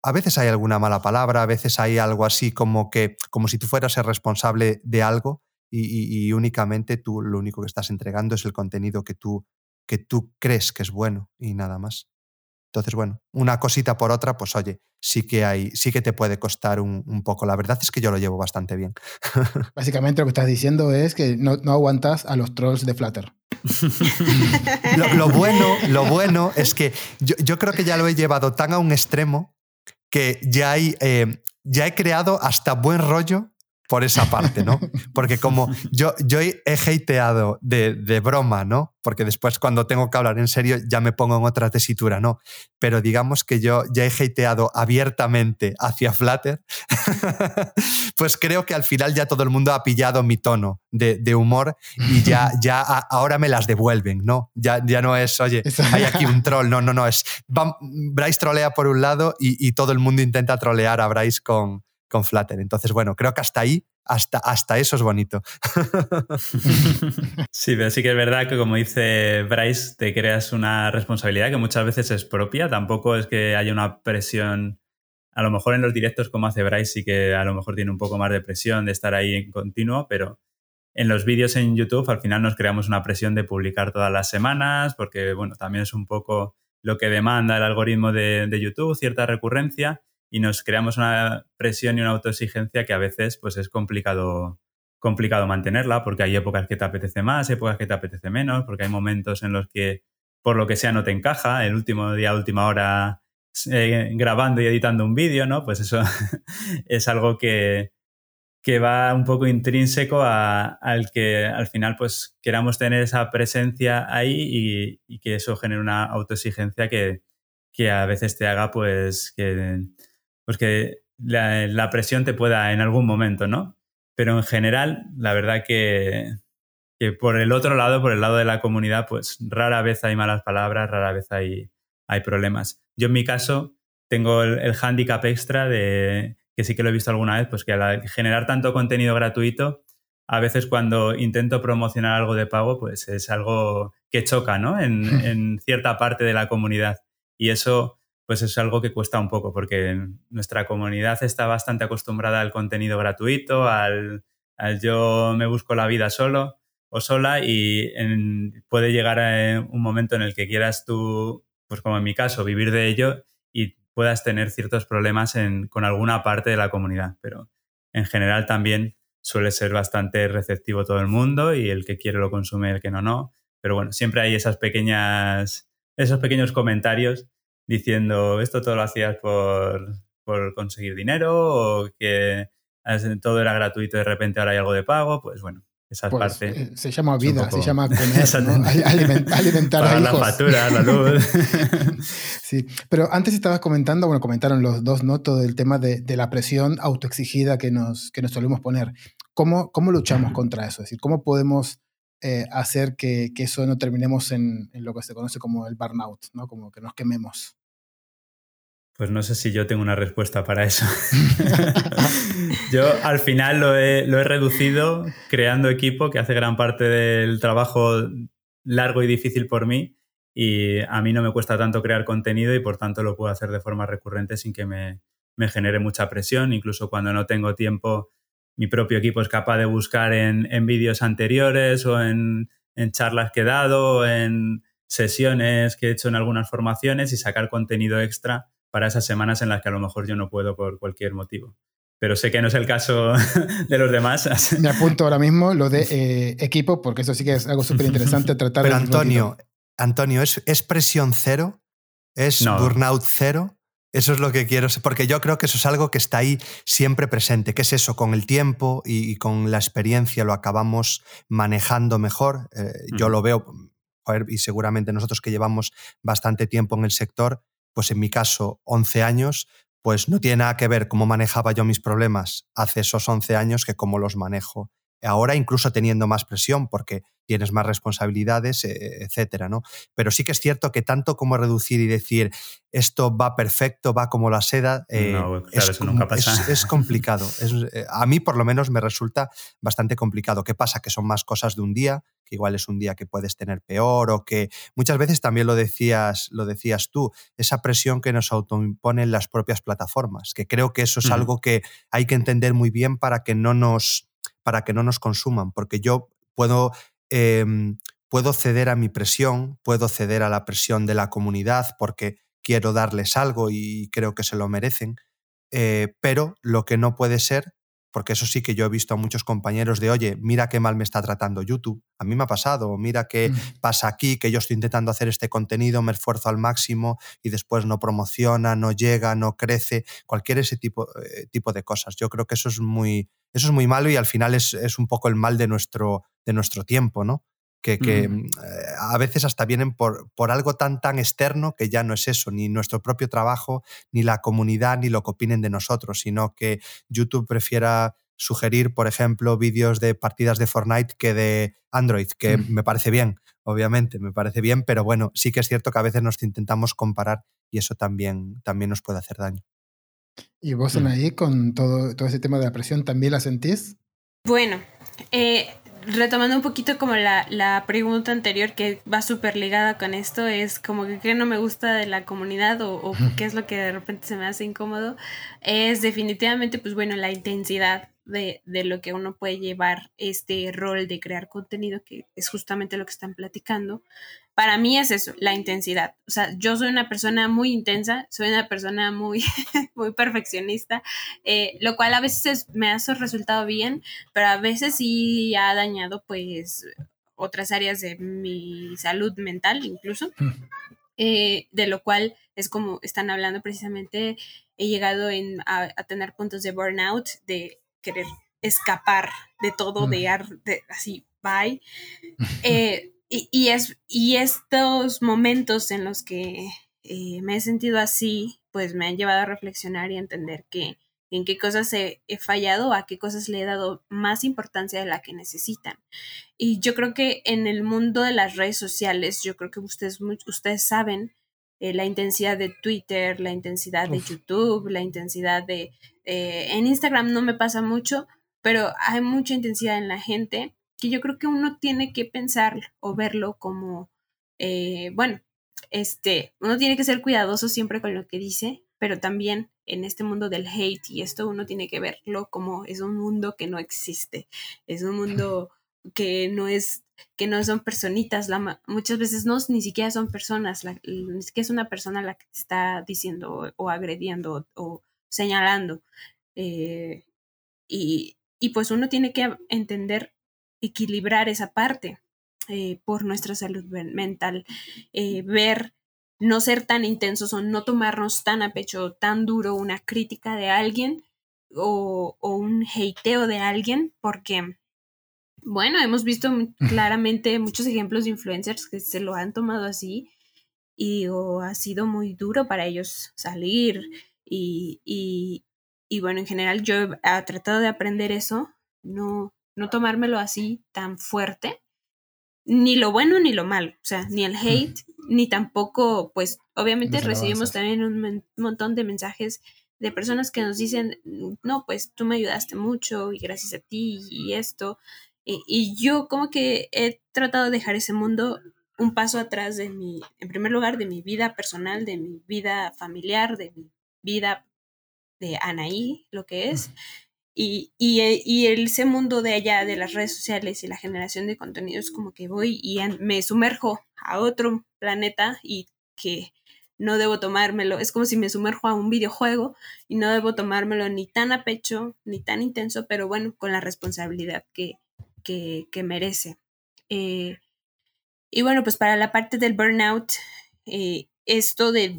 a veces hay alguna mala palabra, a veces hay algo así como que, como si tú fueras el responsable de algo y, únicamente tú lo único que estás entregando es el contenido que tú, que tú crees que es bueno y nada más. Entonces, bueno, una cosita por otra, pues oye, sí que hay, sí que te puede costar un, poco. La verdad es que yo lo llevo bastante bien. *laughs* Básicamente lo que estás diciendo es que no, aguantas a los trolls de Flutter. *laughs* lo, bueno, lo bueno es que yo, creo que ya lo he llevado tan a un extremo que ya, hay, eh, ya he creado hasta buen rollo por esa parte, ¿no? *laughs* Porque como yo, yo he hateado de, de, broma, ¿no? Porque después cuando tengo que hablar en serio ya me pongo en otra tesitura, ¿no? Pero digamos que yo ya he hateado abiertamente hacia Flutter, *laughs* pues creo que al final ya todo el mundo ha pillado mi tono de, de humor y ya, *laughs* ya ahora me las devuelven, ¿no? Ya, ya no es, oye, hay aquí un troll, no, no, no, es, Bryce trolea por un lado y, y todo el mundo intenta trolear a Bryce con con Flutter. Entonces, bueno, creo que hasta ahí, hasta, hasta eso es bonito. *laughs* Sí, pero sí que es verdad que como dice Bryce, te creas una responsabilidad que muchas veces es propia. Tampoco es que haya una presión, a lo mejor en los directos como hace Bryce sí que a lo mejor tiene un poco más de presión de estar ahí en continuo, pero en los vídeos en YouTube al final nos creamos una presión de publicar todas las semanas, porque bueno, también es un poco lo que demanda el algoritmo de, de YouTube, cierta recurrencia y nos creamos una presión y una autoexigencia que a veces pues es complicado complicado mantenerla porque hay épocas que te apetece más, épocas que te apetece menos, porque hay momentos en los que por lo que sea no te encaja, el último día, última hora eh, grabando y editando un vídeo, ¿no? Pues eso *laughs* es algo que, que va un poco intrínseco al que al final pues queramos tener esa presencia ahí y, y que eso genere una autoexigencia que, que a veces te haga pues que pues que la, presión te pueda en algún momento, ¿no? Pero en general, la verdad que, que, por el otro lado, por el lado de la comunidad, pues rara vez hay malas palabras, rara vez hay, hay problemas. Yo en mi caso tengo el, el hándicap extra de, que sí que lo he visto alguna vez, pues que al generar tanto contenido gratuito, a veces cuando intento promocionar algo de pago, pues es algo que choca, ¿no? En, *laughs* en cierta parte de la comunidad. Y eso pues es algo que cuesta un poco porque nuestra comunidad está bastante acostumbrada al contenido gratuito, al, yo me busco la vida solo o sola y puede llegar a un momento en el que quieras tú, pues como en mi caso, vivir de ello y puedas tener ciertos problemas con alguna parte de la comunidad, pero en general también suele ser bastante receptivo todo el mundo y el que quiere lo consume, el que no, no. Pero bueno, siempre hay esas pequeñas, esos pequeños comentarios diciendo esto todo lo hacías por, por conseguir dinero o que todo era gratuito y de repente ahora hay algo de pago, pues bueno, esa pues, parte. Eh, se llama vida, se llama comer, *laughs* alimentar a hijos. la factura, la luz. *laughs* sí, pero antes estabas comentando, bueno, comentaron los dos, ¿no? Todo el tema de, de la presión autoexigida que nos, que nos solemos poner. ¿Cómo, ¿Cómo luchamos contra eso? Es decir, ¿cómo podemos eh, hacer que, que, eso no terminemos en, en, lo que se conoce como el burnout, ¿no? Como que nos quememos. Pues no sé si yo tengo una respuesta para eso. *laughs* yo al final lo he, lo he reducido creando equipo que hace gran parte del trabajo largo y difícil por mí y a mí no me cuesta tanto crear contenido y por tanto lo puedo hacer de forma recurrente sin que me, me genere mucha presión. Incluso cuando no tengo tiempo mi propio equipo es capaz de buscar en, en vídeos anteriores o en, en, charlas que he dado, o en sesiones que he hecho en algunas formaciones y sacar contenido extra para esas semanas en las que a lo mejor yo no puedo por cualquier motivo. Pero sé que no es el caso *laughs* de los demás. Me *laughs* apunto ahora mismo lo de eh, equipo, porque eso sí que es algo *laughs* súper interesante tratar. Pero Antonio, Antonio, ¿es, ¿es, presión cero? ¿Es burnout cero? Eso es lo que quiero, porque yo creo que eso es algo que está ahí siempre presente, que es eso, con el tiempo y, con la experiencia lo acabamos manejando mejor. Eh, yo lo veo, y seguramente nosotros que llevamos bastante tiempo en el sector, pues en mi caso 11 años, pues no tiene nada que ver cómo manejaba yo mis problemas hace esos 11 años que cómo los manejo ahora incluso teniendo más presión porque tienes más responsabilidades, eh, etcétera, ¿no? Pero sí que es cierto que tanto como reducir y decir esto va perfecto, va como la seda, eh, es, complicado. Eh, a mí por lo menos me resulta bastante complicado. ¿Qué pasa? Que son más cosas de un día, que igual es un día que puedes tener peor o que muchas veces también lo decías, lo decías tú, esa presión que nos autoimponen las propias plataformas, que creo que eso es algo que hay que entender muy bien para que no nos para que no nos consuman, porque yo puedo Em, puedo ceder a mi presión, puedo ceder a la presión de la comunidad porque quiero darles algo y creo que se lo merecen, eh, pero lo que no puede ser, porque eso sí que yo he visto a muchos compañeros de, oye, mira qué mal me está tratando YouTube, a mí me ha pasado, mira qué mm. pasa aquí, que yo estoy intentando hacer este contenido, me esfuerzo al máximo y después no promociona, no llega, no crece, cualquier ese tipo, eh, tipo de cosas. Yo creo que eso es muy, eso es muy malo y al final es, es un poco el mal de nuestro, de nuestro tiempo, ¿no? Que, mm, eh, a veces hasta vienen por, por, algo tan, tan externo que ya no es eso, ni nuestro propio trabajo, ni la comunidad, ni lo que opinen de nosotros, sino que YouTube prefiera sugerir, por ejemplo, vídeos de partidas de Fortnite que de Android, que mm. me parece bien, obviamente, me parece bien, pero bueno, sí que es cierto que a veces nos intentamos comparar y eso también, también nos puede hacer daño. ¿Y vos, mm. ahí, con todo, todo ese tema de la presión, también la sentís? Bueno, eh, retomando un poquito como la, la pregunta anterior que va súper ligada con esto, es como que qué no me gusta de la comunidad o, o, *laughs* qué es lo que de repente se me hace incómodo, es definitivamente, pues bueno, la intensidad de, de, lo que uno puede llevar este rol de crear contenido, que es justamente lo que están platicando. Para mí es eso, la intensidad. O sea, yo soy una persona muy intensa, soy una persona muy, *laughs* muy perfeccionista, eh, lo cual a veces me ha resultado bien, pero a veces sí ha dañado pues otras áreas de mi salud mental incluso. Mm. Eh, de lo cual es como están hablando precisamente, he llegado en, a, a tener puntos de burnout, de querer escapar de todo, de, de así, bye. *laughs* Eh, y, es, y estos momentos en los que eh, me he sentido así, pues me han llevado a reflexionar y a entender que en qué cosas he, fallado, a qué cosas le he dado más importancia de la que necesitan. Y yo creo que en el mundo de las redes sociales, yo creo que ustedes, ustedes saben eh, la intensidad de Twitter, la intensidad de YouTube, la intensidad de... Eh, en Instagram no me pasa mucho, pero hay mucha intensidad en la gente que yo creo que uno tiene que pensar o verlo como, eh, bueno, este, uno tiene que ser cuidadoso siempre con lo que dice, pero también en este mundo del hate y esto uno tiene que verlo como es un mundo que no existe, es un mundo que no es que no son personitas, la, muchas veces no, ni siquiera son personas, ni siquiera es una persona la que está diciendo o, agrediendo o, señalando. Eh, y, y, pues uno tiene que entender, equilibrar esa parte eh, por nuestra salud mental, eh, ver, no ser tan intensos o no tomarnos tan a pecho, tan duro una crítica de alguien o, o un hateo de alguien, porque bueno, hemos visto claramente muchos ejemplos de influencers que se lo han tomado así y ha sido muy duro para ellos salir y, y, bueno, en general yo he tratado de aprender eso, no, no tomármelo así tan fuerte, ni lo bueno ni lo malo, o sea, ni el hate, ni tampoco, pues obviamente recibimos también un montón de mensajes de personas que nos dicen, no, pues tú me ayudaste mucho y gracias a ti y esto, y, yo como que he tratado de dejar ese mundo un paso atrás de mi, en primer lugar, de mi vida personal, de mi vida familiar, de mi vida de Anaí, lo que es. Y, y, eh, y, ese mundo de allá de las redes sociales y la generación de contenidos como que voy y me sumerjo a otro planeta y que no debo tomármelo, es como si me sumerjo a un videojuego y no debo tomármelo ni tan a pecho, ni tan intenso, pero bueno, con la responsabilidad que, que, merece. Eh, y bueno, pues para la parte del burnout, eh, esto de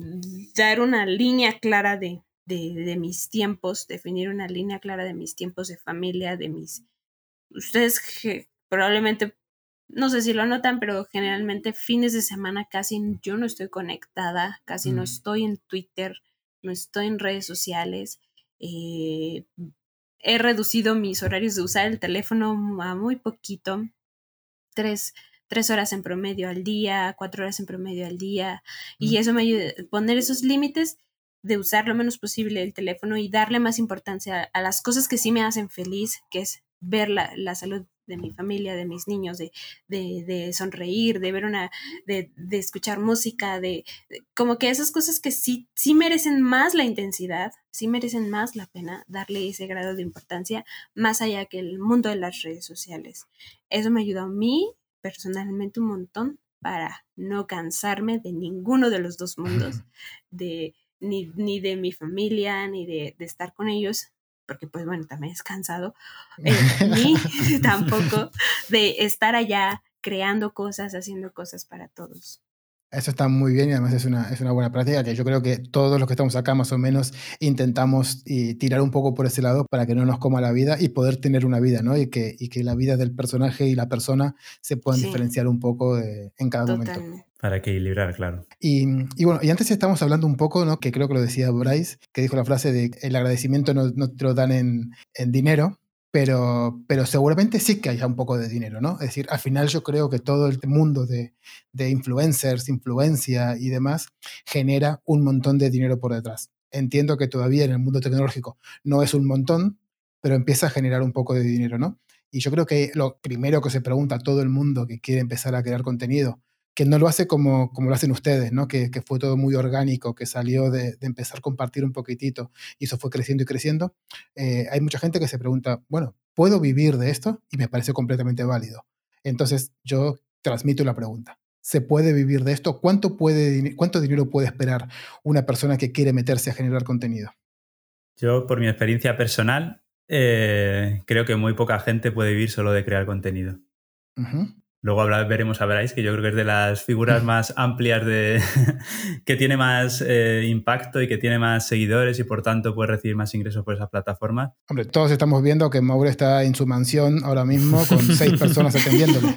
dar una línea clara de, de, mis tiempos, definir una línea clara de mis tiempos de familia, de mis... Ustedes probablemente, no sé si lo notan, pero generalmente fines de semana casi yo no estoy conectada, casi no mm. estoy en Twitter, no estoy en redes sociales. Eh, he reducido mis horarios de usar el teléfono a muy poquito. Tres, tres horas en promedio al día, cuatro horas en promedio al día. Y eso me ayuda a poner esos límites de usar lo menos posible el teléfono y darle más importancia a las cosas que sí me hacen feliz, que es ver la, la salud de mi familia, de mis niños, de, de, de sonreír, de ver una, de, de escuchar música, de, como que esas cosas que sí, sí merecen más la intensidad, sí merecen más la pena darle ese grado de importancia, más allá que el mundo de las redes sociales. Eso me ayudó a mí personalmente un montón para no cansarme de ninguno de los dos mundos, *laughs* de, ni, ni de mi familia, ni de, de estar con ellos, porque pues bueno, también es cansado, eh, ni *laughs* tampoco de estar allá creando cosas, haciendo cosas para todos. Eso está muy bien y además es una, es una buena práctica que yo creo que todos los que estamos acá más o menos intentamos y tirar un poco por ese lado para que no nos coma la vida y poder tener una vida, ¿no? Y que, y que la vida del personaje y la persona se puedan Sí. diferenciar un poco de- en cada momento. Para equilibrar, claro. Y, y bueno, y antes estábamos hablando un poco, ¿no? Que creo que lo decía Bryce, que dijo la frase de el agradecimiento no, no te lo dan en, en dinero, pero, pero seguramente sí que haya un poco de dinero, ¿no? Es decir, al final yo creo que todo el mundo de, de influencers, influencia y demás genera un montón de dinero por detrás. Entiendo que todavía en el mundo tecnológico no es un montón, pero empieza a generar un poco de dinero, ¿no? Y yo creo que lo primero que se pregunta a todo el mundo que quiere empezar a crear contenido, que no lo hace como, como lo hacen ustedes, ¿no? Que, que fue todo muy orgánico, que salió de, de empezar a compartir un poquitito y eso fue creciendo y creciendo. Eh, hay mucha gente que se pregunta, bueno, ¿puedo vivir de esto? Y me parece completamente válido. Entonces yo transmito la pregunta. ¿Se puede vivir de esto? ¿Cuánto, puede, ¿Cuánto dinero puede esperar una persona que quiere meterse a generar contenido? Yo, por mi experiencia personal, eh, creo que muy poca gente puede vivir solo de crear contenido. Ujú. Luego habla- veremos a Bryce, que yo creo que es de las figuras *laughs* más amplias de *laughs* que tiene más eh, impacto y que tiene más seguidores y por tanto puede recibir más ingresos por esas plataformas. Hombre, todos estamos viendo que Mauro está en su mansión ahora mismo con seis *laughs* personas atendiéndole.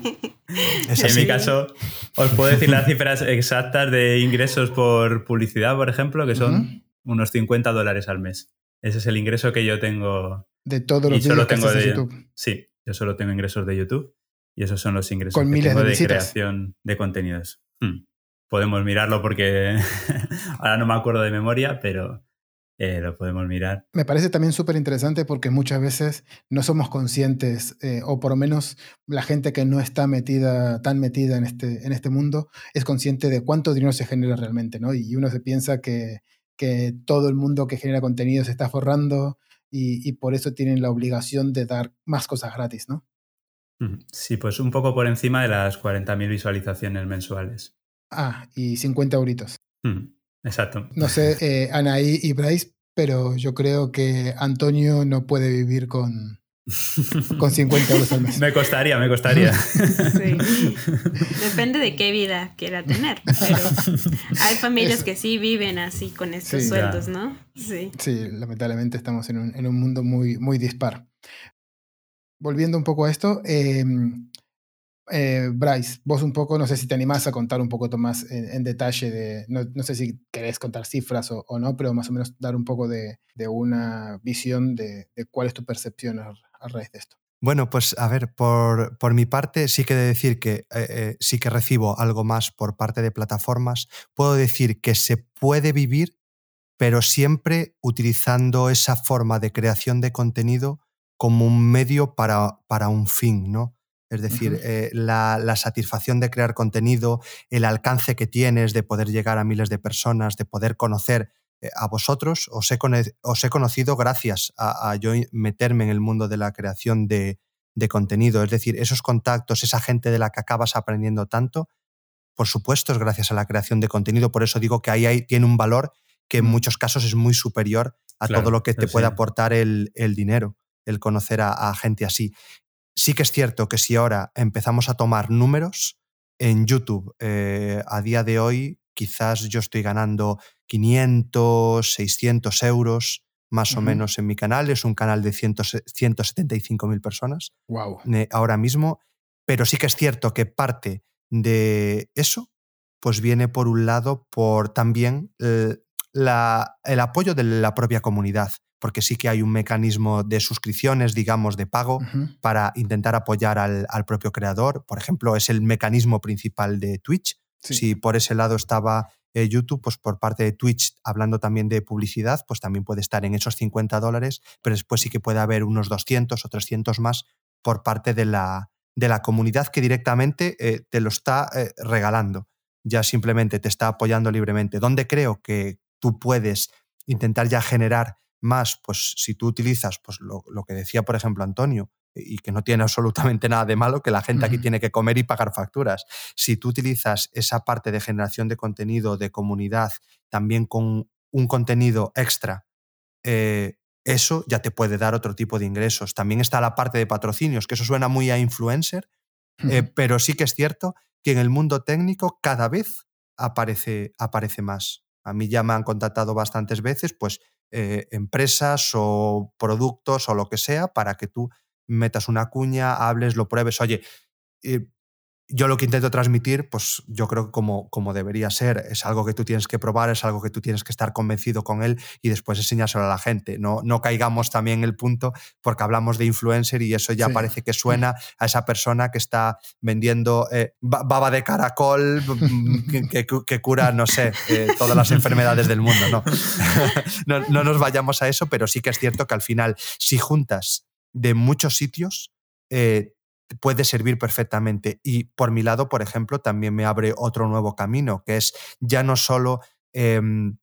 Es en mi caso, os puedo decir las cifras exactas de ingresos por publicidad, por ejemplo, que son unos 50 dólares al mes. Ese es el ingreso que yo tengo. De todos Y los solo que en de- YouTube. Sí, yo solo tengo ingresos de YouTube y esos son los ingresos Con que miles tengo de de, creación de contenidos. Hmm. Podemos mirarlo porque *laughs* ahora no me acuerdo de memoria, pero eh, lo podemos mirar. Me parece también súper interesante porque muchas veces no somos conscientes, eh, o por lo menos la gente que no está metida, tan metida en este, en este mundo, es consciente de cuánto dinero se genera realmente, ¿no? Y uno se piensa que, que todo el mundo que genera contenido se está forrando y, y por eso tienen la obligación de dar más cosas gratis, ¿no? Sí, pues un poco por encima de las 40.000 visualizaciones mensuales. Ah, y 50 euritos. Hmm. Exacto. No sé, *laughs* eh, Anaí y Bryce, pero yo creo que Antonio no puede vivir con, con 50 euros al mes. *laughs* Me costaría, me costaría. *laughs* Sí. Depende de qué vida quiera tener. Pero hay familias Eso. que sí viven así con estos Sí. sueldos, ¿no? Sí. Sí, lamentablemente estamos en un, en un mundo muy, muy dispar. Volviendo un poco a esto, eh, eh, Bryce, vos un poco, no sé si te animás a contar un poco más en, detalle de, no, sé si querés contar cifras o, no, pero más o menos dar un poco de, una visión de, cuál es tu percepción a, raíz de esto. Bueno, pues a ver, por, por mi parte sí que de decir que eh, eh, sí que recibo algo más por parte de plataformas. Puedo decir que se puede vivir, pero siempre utilizando esa forma de creación de contenido como un medio para, para un fin, ¿no? Es decir, eh, la, la satisfacción de crear contenido, el alcance que tienes de poder llegar a miles de personas, de poder conocer eh, a vosotros, os he, os he conocido gracias a, a yo meterme en el mundo de la creación de, de contenido. Es decir, esos contactos, esa gente de la que acabas aprendiendo tanto, por supuesto es gracias a la creación de contenido. Por eso digo que ahí hay- tiene un valor que en Mm. muchos casos es muy superior a Claro, todo lo que te puede sí. aportar el, el dinero, el conocer a, a gente así. Sí que es cierto que si ahora empezamos a tomar números, en YouTube eh, a día de hoy quizás yo estoy ganando 500, 600 euros más o menos en mi canal. Es un canal de 100 175 mil personas Wow. eh, ahora mismo, pero sí que es cierto que parte de eso pues viene por un lado por también eh, la- el apoyo de la propia comunidad. Porque sí que hay un mecanismo de suscripciones, digamos, de pago para intentar apoyar al, propio creador. Por ejemplo, es el mecanismo principal de Twitch. Si por ese lado estaba eh, YouTube, pues por parte de Twitch, hablando también de publicidad, pues también puede estar en esos 50 dólares, pero después sí que puede haber unos 200 o 300 más por parte de la, de la comunidad que directamente eh, te lo está eh, regalando. Ya simplemente te está apoyando libremente. ¿Dónde creo que tú puedes intentar ya generar más? Pues si tú utilizas pues, lo, lo que decía, por ejemplo, Antonio, y que no tiene *laughs* absolutamente nada de malo, que la gente aquí tiene que comer y pagar facturas. Si tú utilizas esa parte de generación de contenido, de comunidad, también con un contenido extra, eh, eso ya te puede dar otro tipo de ingresos. También está la parte de patrocinios, que eso suena muy a influencer, eh, pero sí que es cierto que en el mundo técnico cada vez aparece, aparece más. A mí ya me han contactado bastantes veces, pues eh, empresas o productos o lo que sea, para que tú metas una cuña, hables, lo pruebes. Oye, eh, yo lo que intento transmitir, pues yo creo que como, como debería ser, es algo que tú tienes que probar, es algo que tú tienes que estar convencido con él y después enseñárselo a la gente. No, no caigamos también en el punto porque hablamos de influencer y eso ya parece que suena a esa persona que está vendiendo eh, baba de caracol *laughs* mm, que, cura, no sé, eh, todas las enfermedades del mundo. ¿no? *laughs* no, no nos vayamos a eso, pero sí que es cierto que al final, si juntas de muchos sitios eh, puede servir perfectamente. Y por mi lado, por ejemplo, también me abre otro nuevo camino, que es ya no solo em,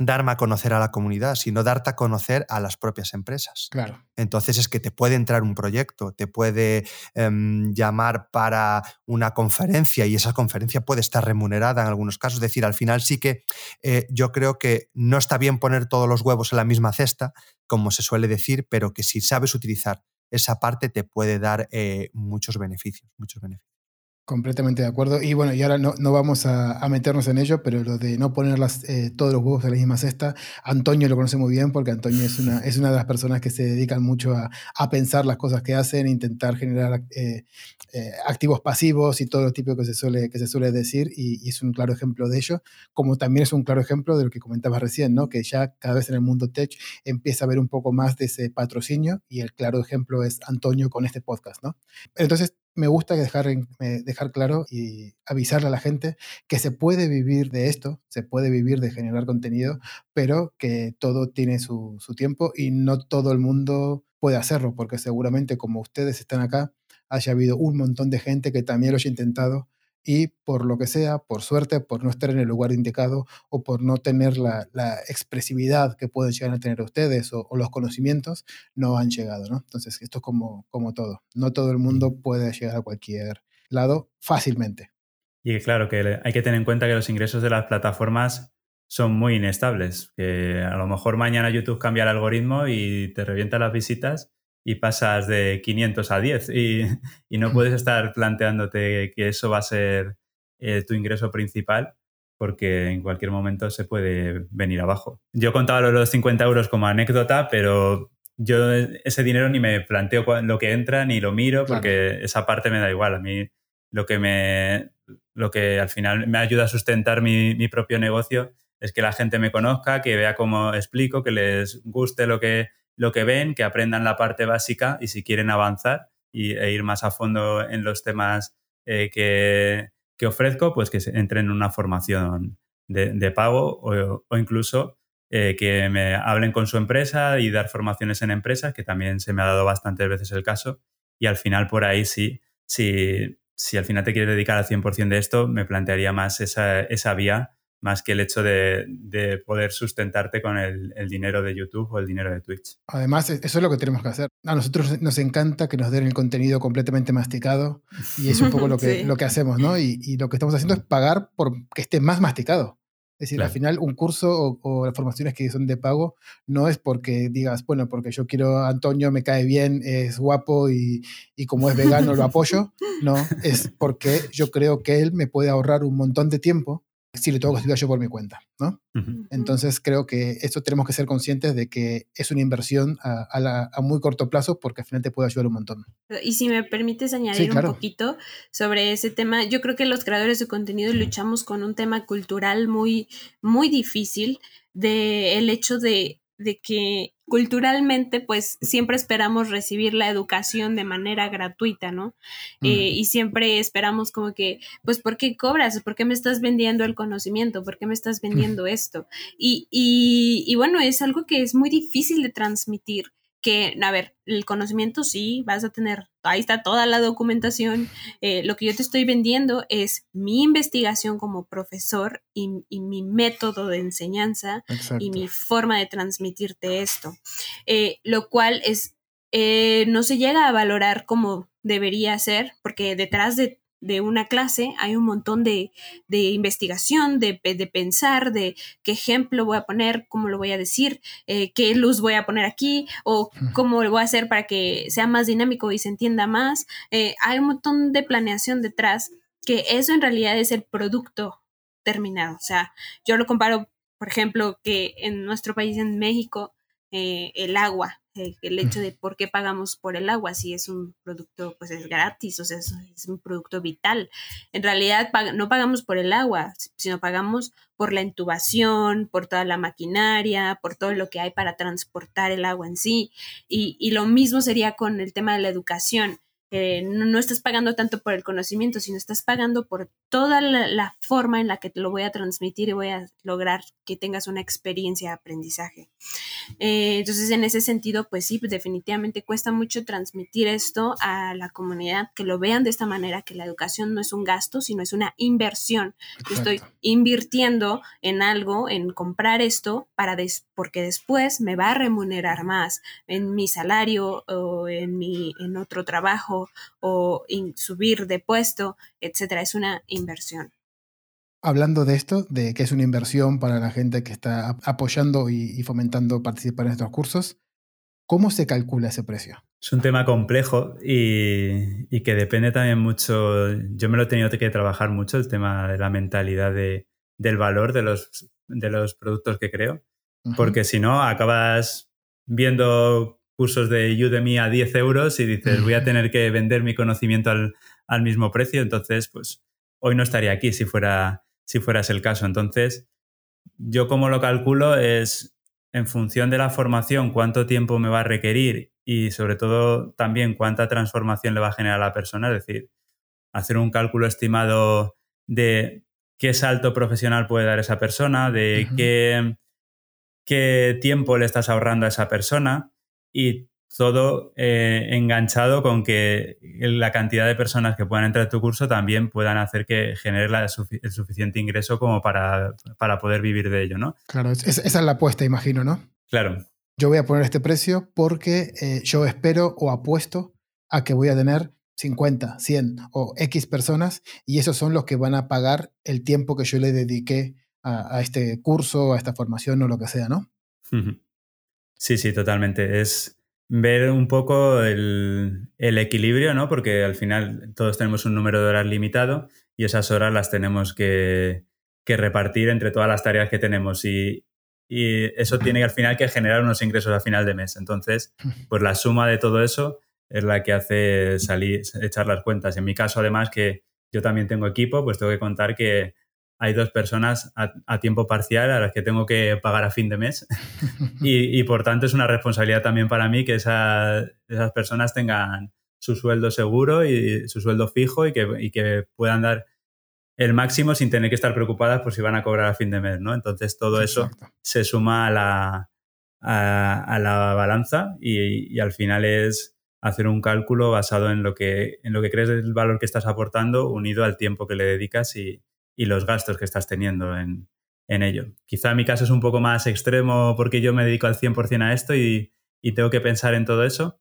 darme a conocer a la comunidad, sino darte a conocer a las propias empresas. Claro. Entonces es que te puede entrar un proyecto, te puede em, llamar para una conferencia y esa conferencia puede estar remunerada en algunos casos. Es decir, al final sí que eh, yo creo que no está bien poner todos los huevos en la misma cesta, como se suele decir, pero que si sabes utilizar esa parte te puede dar eh, muchos beneficios, muchos beneficios. Completamente de acuerdo. Y bueno, y ahora no, no vamos a, meternos en ello, pero lo de no poner eh, todos los huevos en la misma cesta, Antonio lo conoce muy bien porque Antonio es una, es una de las personas que se dedican mucho a, a pensar las cosas que hacen, intentar generar eh, eh, activos pasivos y todo lo típico que se suele, que se suele decir, y, es un claro ejemplo de ello, como también es un claro ejemplo de lo que comentabas recién, ¿no? que ya cada vez en el mundo tech empieza a haber un poco más de ese patrocinio, y el claro ejemplo es Antonio con este podcast. ¿no? Entonces, me gusta dejar, dejar claro y avisarle a la gente que se puede vivir de esto, se puede vivir de generar contenido, pero que todo tiene su, tiempo y no todo el mundo puede hacerlo, porque seguramente como ustedes están acá, haya habido un montón de gente que también lo haya intentado y por lo que sea, por suerte, por no estar en el lugar indicado o por no tener la, expresividad que pueden llegar a tener ustedes o, los conocimientos, no han llegado, ¿no? Entonces, esto es como, como todo. No todo el mundo puede llegar a cualquier lado fácilmente. Y claro, que hay que tener en cuenta que los ingresos de las plataformas son muy inestables, que a lo mejor mañana YouTube cambia el algoritmo y te revienta las visitas y pasas de 500 a 10 y, y no puedes estar planteándote que eso va a ser eh, tu ingreso principal porque en cualquier momento se puede venir abajo. Yo contaba los 50 euros como anécdota, pero yo ese dinero ni me planteo lo que entra ni lo miro porque esa parte me da igual. A mí lo que, me, lo que al final me ayuda a sustentar mi, mi propio negocio es que la gente me conozca, que vea cómo explico, que les guste lo que, lo que ven, que aprendan la parte básica y si quieren avanzar y, e ir más a fondo en los temas eh, que, ofrezco, pues que entren en una formación de, pago o, incluso eh, que me hablen con su empresa y dar formaciones en empresas, que también se me ha dado bastantes veces el caso. Y al final por ahí sí, sí si al final te quieres dedicar al 100% de esto, me plantearía más esa, esa vía más que el hecho de, poder sustentarte con el, dinero de YouTube o el dinero de Twitch. Además, e, eso es lo que tenemos que hacer. A nosotros nos encanta que nos den el contenido completamente masticado y es un poco lo *laughs* que, lo que hacemos, ¿no? Y, lo que estamos haciendo es pagar por que esté más masticado. Es decir, al final un curso o, las formaciones que son de pago no es porque digas, bueno, porque yo quiero Antonio, me cae bien, es guapo y, y como es vegano lo apoyo. *laughs* No, es porque yo creo que él me puede ahorrar un montón de tiempo si le tengo que estudiar yo por mi cuenta, ¿no? Entonces creo que esto tenemos que ser conscientes de que es una inversión a, muy corto plazo porque al final te puede ayudar un montón. Y si me permites añadir un poquito sobre ese tema, yo creo que los creadores de contenido luchamos con un tema cultural muy, muy difícil de el hecho de de que culturalmente pues siempre esperamos recibir la educación de manera gratuita, ¿no? Eh, y siempre esperamos como que, pues, ¿por qué cobras? ¿Por qué me estás vendiendo el conocimiento? ¿Por qué me estás vendiendo esto? Y, y, y bueno, es algo que es muy difícil de transmitir que, a ver, el conocimiento sí, vas a tener, ahí está toda la documentación. Eh, lo que yo te estoy vendiendo es mi investigación como profesor y, mi método de enseñanza y mi forma de transmitirte esto. Eh, lo cual es, eh, no se llega a valorar como debería ser, porque detrás de de una clase hay un montón de, investigación, de, pensar, de qué ejemplo voy a poner, cómo lo voy a decir, eh, qué luz voy a poner aquí o cómo lo voy a hacer para que sea más dinámico y se entienda más. Eh, hay un montón de planeación detrás que eso en realidad es el producto terminado. O sea, yo lo comparo, por ejemplo, que en nuestro país, en México, eh, el agua el hecho de por qué pagamos por el agua, si es un producto, pues es gratis, o sea, es, un producto vital. En realidad no pagamos por el agua, sino pagamos por la intubación, por toda la maquinaria, por todo lo que hay para transportar el agua en sí. Y, y lo mismo sería con el tema de la educación. Eh, no, estás pagando tanto por el conocimiento, sino estás pagando por toda la, forma en la que te lo voy a transmitir y voy a lograr que tengas una experiencia de aprendizaje. Eh, entonces, en ese sentido, pues sí, definitivamente cuesta mucho transmitir esto a la comunidad, que lo vean de esta manera, que la educación no es un gasto, sino es una inversión. Yo estoy invirtiendo en algo, en comprar esto, para porque después me va a remunerar más en mi salario o en, mi, en otro trabajo o subir de puesto, etcétera. Es una inversión. Hablando de esto, de que es una inversión para la gente que está apoyando y, fomentando participar en estos cursos, ¿cómo se calcula ese precio? Es un tema complejo y, que depende también mucho. Yo me lo he tenido que trabajar mucho, el tema de la mentalidad del valor de los, de los productos que creo. Porque si no, acabas viendo cursos de Udemy a 10 euros y dices, voy a tener que vender mi conocimiento al, mismo precio, entonces, pues hoy no estaría aquí si fuera, si fuera ese el caso. Entonces, yo como lo calculo es en función de la formación, cuánto tiempo me va a requerir y sobre todo también cuánta transformación le va a generar a la persona, es decir, hacer un cálculo estimado de qué salto profesional puede dar esa persona, de qué, qué tiempo le estás ahorrando a esa persona y todo eh, enganchado con que la cantidad de personas que puedan entrar a tu curso también puedan hacer que genere el suficiente ingreso como para, poder vivir de ello, ¿no? Claro, esa es la apuesta, imagino, ¿no? Claro. Yo voy a poner este precio porque eh, yo espero o apuesto a que voy a tener 50, 100 o X personas y esos son los que van a pagar el tiempo que yo le dediqué a, a este curso, a esta formación o lo que sea, ¿no? Sí, sí, totalmente. Es ver un poco el, equilibrio, ¿no? Porque al final todos tenemos un número de horas limitado y esas horas las tenemos que, repartir entre todas las tareas que tenemos y, eso tiene al final que generar unos ingresos a final de mes. Entonces, *laughs* pues la suma de todo eso es la que hace salir, echar las cuentas. En mi caso, además, que yo también tengo equipo, pues tengo que contar que hay dos personas a, tiempo parcial a las que tengo que pagar a fin de mes *laughs* y, por tanto es una responsabilidad también para mí que esas personas tengan su sueldo seguro y su sueldo fijo y que, que, puedan dar el máximo sin tener que estar preocupadas por si van a cobrar a fin de mes, ¿no? Entonces todo eso se suma a la, a, la balanza y, y, al final es hacer un cálculo basado en lo que, en lo que crees del valor que estás aportando unido al tiempo que le dedicas y, y los gastos que estás teniendo en, ello. Quizá mi caso es un poco más extremo porque yo me dedico al 100% a esto y, tengo que pensar en todo eso.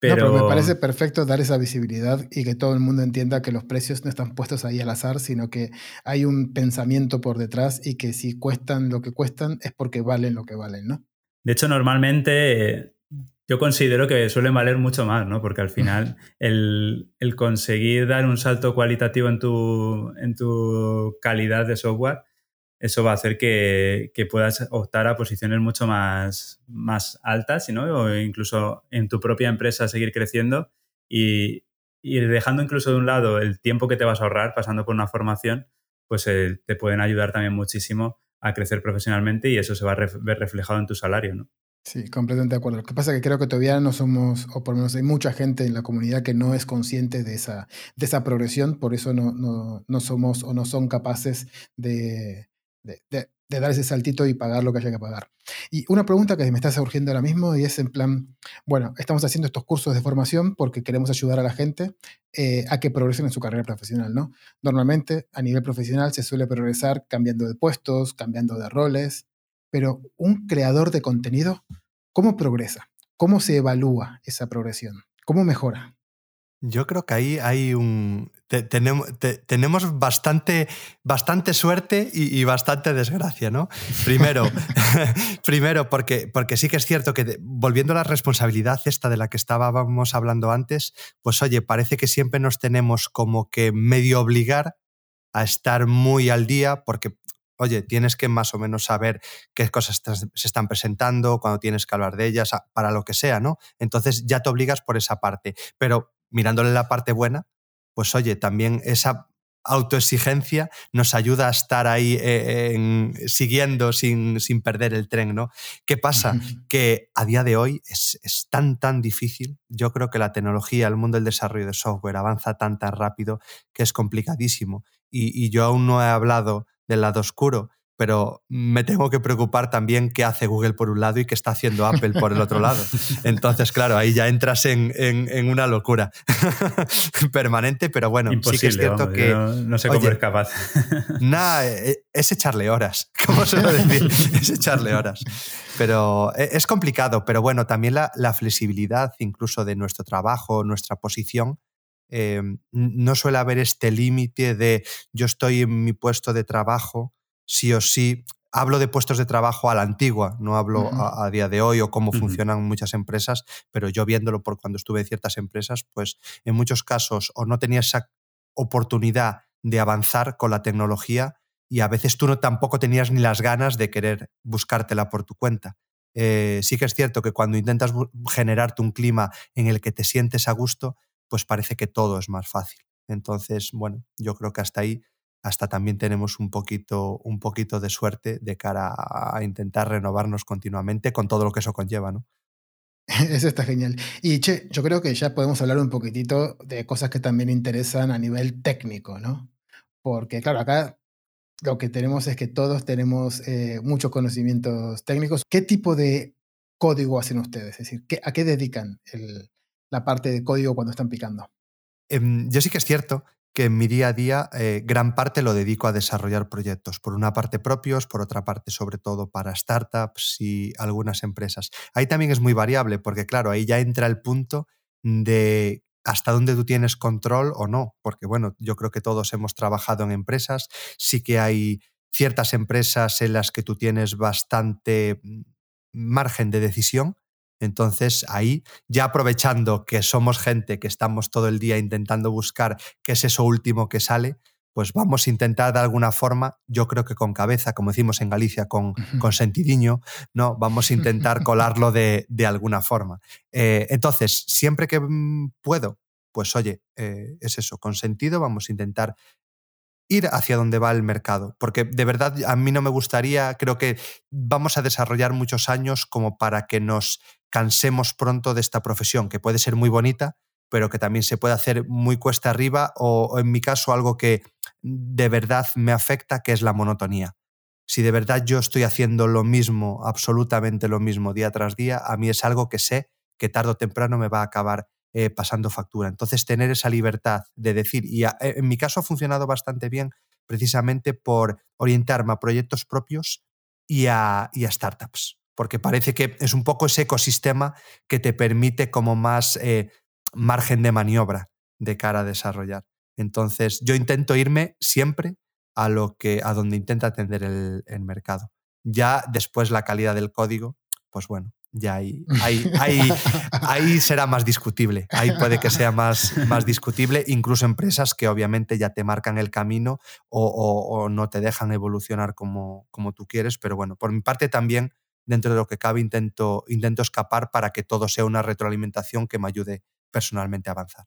Pero... me parece perfecto dar esa visibilidad y que todo el mundo entienda que los precios no están puestos ahí al azar, sino que hay un pensamiento por detrás y que si cuestan lo que cuestan es porque valen lo que valen, ¿no? De hecho, normalmente yo considero que suelen valer mucho más, ¿no? Porque al final *laughs* el, conseguir dar un salto cualitativo en tu, en tu calidad de software, eso va a hacer que, puedas optar a posiciones mucho más, más altas, ¿no? O incluso en tu propia empresa seguir creciendo y, dejando incluso de un lado el tiempo que te vas a ahorrar pasando por una formación, pues eh, te pueden ayudar también muchísimo a crecer profesionalmente y eso se va a ver reflejado en tu salario, ¿no? Sí, completamente de acuerdo. Lo que pasa es que creo que todavía no somos, o por lo menos hay mucha gente en la comunidad que no es consciente de esa, de esa progresión, por eso no, no, no somos o no son capaces de, de, de, de, dar ese saltito y pagar lo que haya que pagar. Y una pregunta que me está surgiendo ahora mismo y es en plan, bueno, estamos haciendo estos cursos de formación porque queremos ayudar a la gente eh, a que progresen en su carrera profesional, ¿no? Normalmente a nivel profesional se suele progresar cambiando de puestos, cambiando de roles, pero un creador de contenido, ¿cómo progresa? ¿Cómo se evalúa esa progresión? ¿Cómo mejora? Yo creo que ahí hay un. Te, tenemos, te, tenemos, bastante, bastante suerte y, y, bastante desgracia, ¿no? Primero, *laughs* *laughs* primero porque, porque sí que es cierto que, volviendo a la responsabilidad esta de la que estábamos hablando antes, pues oye, parece que siempre nos tenemos como que medio obligar a estar muy al día, porque oye, tienes que más o menos saber qué cosas se están presentando, cuando tienes que hablar de ellas, para lo que sea, ¿no? Entonces ya te obligas por esa parte. Pero mirándole la parte buena, pues oye, también esa autoexigencia nos ayuda a estar ahí eh, en, siguiendo sin, sin, perder el tren, ¿no? ¿Qué pasa? *laughs* Que a día de hoy es, es, tan, tan difícil. Yo creo que la tecnología, el mundo del desarrollo de software avanza tan, tan rápido que es complicadísimo. Y, y yo aún no he hablado del lado oscuro, pero me tengo que preocupar también qué hace Google por un lado y qué está haciendo Apple por el otro lado. *laughs* Entonces, claro, ahí ya entras en, en, en una locura *laughs* permanente, pero bueno, Imposible, sí que es cierto vamos, que... No, no, sé cómo oye, eres capaz. *laughs* Nada, es echarle horas, como suelo decir, es echarle horas. Pero e, es complicado, pero bueno, también la, la flexibilidad incluso de nuestro trabajo, nuestra posición, eh, no suele haber este límite de yo estoy en mi puesto de trabajo, sí o sí. Hablo de puestos de trabajo a la antigua, no hablo uh -huh. a, a, día de hoy o cómo uh -huh. funcionan muchas empresas, pero yo viéndolo por cuando estuve en ciertas empresas, pues en muchos casos o no tenía esa oportunidad de avanzar con la tecnología y a veces tú no tampoco tenías ni las ganas de querer buscártela por tu cuenta. Eh, sí que es cierto que cuando intentas generarte un clima en el que te sientes a gusto, pues parece que todo es más fácil. Entonces, bueno, yo creo que hasta ahí, hasta también tenemos un poquito, un poquito de suerte de cara a intentar renovarnos continuamente con todo lo que eso conlleva, ¿no? *laughs* Eso está genial. Y che, yo creo que ya podemos hablar un poquitito de cosas que también interesan a nivel técnico, ¿no? Porque, claro, acá lo que tenemos es que todos tenemos eh, muchos conocimientos técnicos. ¿Qué tipo de código hacen ustedes? Es decir, ¿qué, ¿a qué dedican el, la parte de código cuando están picando? Eh, yo sí que es cierto que en mi día a día eh, gran parte lo dedico a desarrollar proyectos, por una parte propios, por otra parte sobre todo para startups y algunas empresas. Ahí también es muy variable porque claro, ahí ya entra el punto de hasta dónde tú tienes control o no, porque bueno, yo creo que todos hemos trabajado en empresas, sí que hay ciertas empresas en las que tú tienes bastante mm, margen de decisión, entonces ahí, ya aprovechando que somos gente que estamos todo el día intentando buscar qué es eso último que sale, pues vamos a intentar de alguna forma, yo creo que con cabeza, como decimos en Galicia, con, con sentidiño, ¿no? Vamos a intentar *laughs* colarlo de, de alguna forma. Eh, entonces, siempre que mm, puedo, pues oye, eh, es eso, con sentido vamos a intentar ir hacia donde va el mercado, porque de verdad a mí no me gustaría, creo que vamos a desarrollar muchos años como para que nos cansemos pronto de esta profesión, que puede ser muy bonita, pero que también se puede hacer muy cuesta arriba o, o en mi caso algo que de verdad me afecta, que es la monotonía. Si de verdad yo estoy haciendo lo mismo, absolutamente lo mismo día tras día, a mí es algo que sé que tarde o temprano me va a acabar eh, pasando factura. Entonces, tener esa libertad de decir, y a, en mi caso ha funcionado bastante bien precisamente por orientarme a proyectos propios y a, startups, porque parece que es un poco ese ecosistema que te permite como más eh, margen de maniobra de cara a desarrollar. Entonces, yo intento irme siempre a lo que a donde intenta atender el mercado. Ya después la calidad del código, pues bueno, ya ahí, *laughs* ahí, ahí, ahí, será más discutible. Ahí puede que sea más, más discutible, incluso empresas que obviamente ya te marcan el camino o, o, o, no te dejan evolucionar como, como tú quieres. Pero bueno, por mi parte también, dentro de lo que cabe, intento, intento escapar para que todo sea una retroalimentación que me ayude personalmente a avanzar.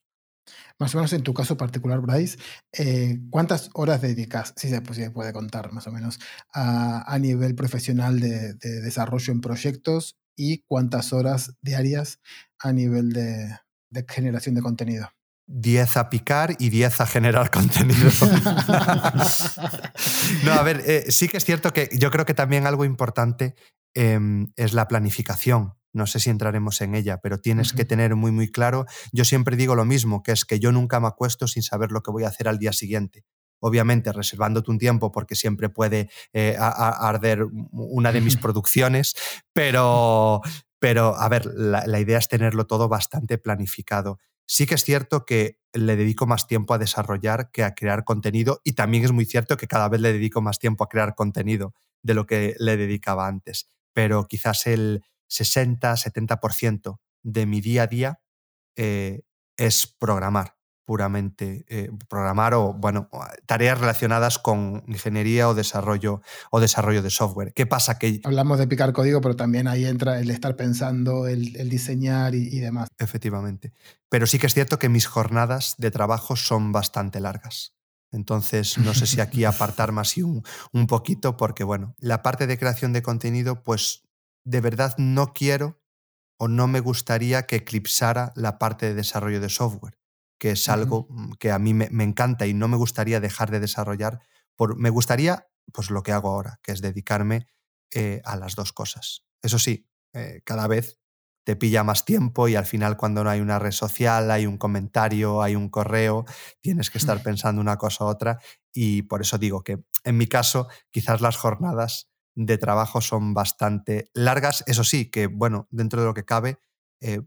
Más o menos en tu caso particular, Bryce, eh, ¿cuántas horas dedicas, si se, pues, se, puede contar más o menos, a, a nivel profesional de, de desarrollo en proyectos y cuántas horas diarias a nivel de, generación de contenido. 10 a picar y 10 a generar *laughs* contenido. *laughs* no, a ver, eh, sí que es cierto que yo creo que también algo importante em, es la planificación. No sé si entraremos en ella, pero tienes que tener muy, muy claro. Yo siempre digo lo mismo, que es que yo nunca me acuesto sin saber lo que voy a hacer al día siguiente obviamente reservándote un tiempo porque siempre puede eh, arder una de mis *laughs* producciones, pero, pero a ver, la, idea es tenerlo todo bastante planificado. Sí que es cierto que le dedico más tiempo a desarrollar que a crear contenido y también es muy cierto que cada vez le dedico más tiempo a crear contenido de lo que le dedicaba antes, pero quizás el 60-70% de mi día a día eh, es programar puramente eh, programar o, bueno, tareas relacionadas con ingeniería o desarrollo, o desarrollo de software. ¿Qué pasa? Que... Hablamos de picar código, pero también ahí entra el estar pensando, el, diseñar y, demás. Efectivamente. Pero sí que es cierto que mis jornadas de trabajo son bastante largas. Entonces, no sé si aquí apartar *laughs* más y un, un poquito, porque bueno, la parte de creación de contenido, pues de verdad no quiero o no me gustaría que eclipsara la parte de desarrollo de software que es algo mm, que a mí me, encanta y no me gustaría dejar de desarrollar. Por, me gustaría, pues lo que hago ahora, que es dedicarme eh, a las dos cosas. Eso sí, eh, cada vez te pilla más tiempo y al final cuando no hay una red social, hay un comentario, hay un correo, tienes que estar *laughs* pensando una cosa u otra y por eso digo que en mi caso quizás las jornadas de trabajo son bastante largas, eso sí, que bueno, dentro de lo que cabe, eh,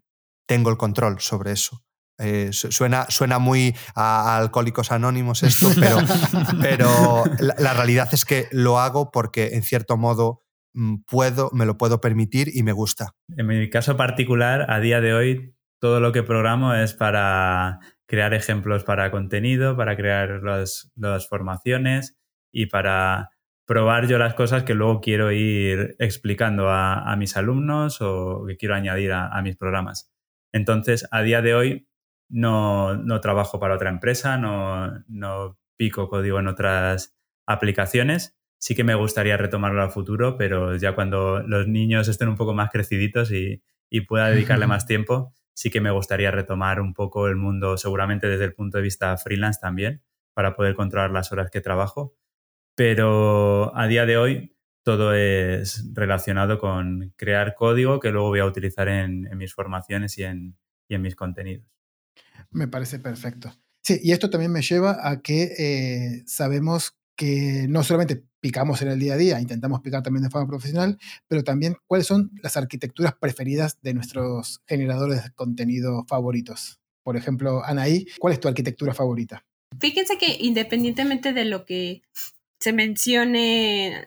tengo el control sobre eso. Eh, suena, suena muy a, alcohólicos anónimos esto, pero, *laughs* pero la, realidad es que lo hago porque en cierto modo mm, puedo, me lo puedo permitir y me gusta. En mi caso particular, a día de hoy, todo lo que programo es para crear ejemplos para contenido, para crear las formaciones y para probar yo las cosas que luego quiero ir explicando a, mis alumnos o que quiero añadir a mis programas. Entonces, a día de hoy, no, no trabajo para otra empresa, no, no pico código en otras aplicaciones. Sí que me gustaría retomarlo a futuro, pero ya cuando los niños estén un poco más creciditos y, y pueda dedicarle más *laughs* tiempo, sí que me gustaría retomar un poco el mundo, seguramente desde el punto de vista freelance también, para poder controlar las horas que trabajo. Pero a día de hoy todo es relacionado con crear código que luego voy a utilizar en, en mis formaciones y en, y en mis contenidos. Me parece perfecto. Sí, y esto también me lleva a que eh, sabemos que no solamente picamos en el día a día, intentamos picar también de forma profesional, pero también cuáles son las arquitecturas preferidas de nuestros generadores de contenido favoritos. Por ejemplo, Anaí, ¿cuál es tu arquitectura favorita? Fíjense que independientemente de lo que se mencione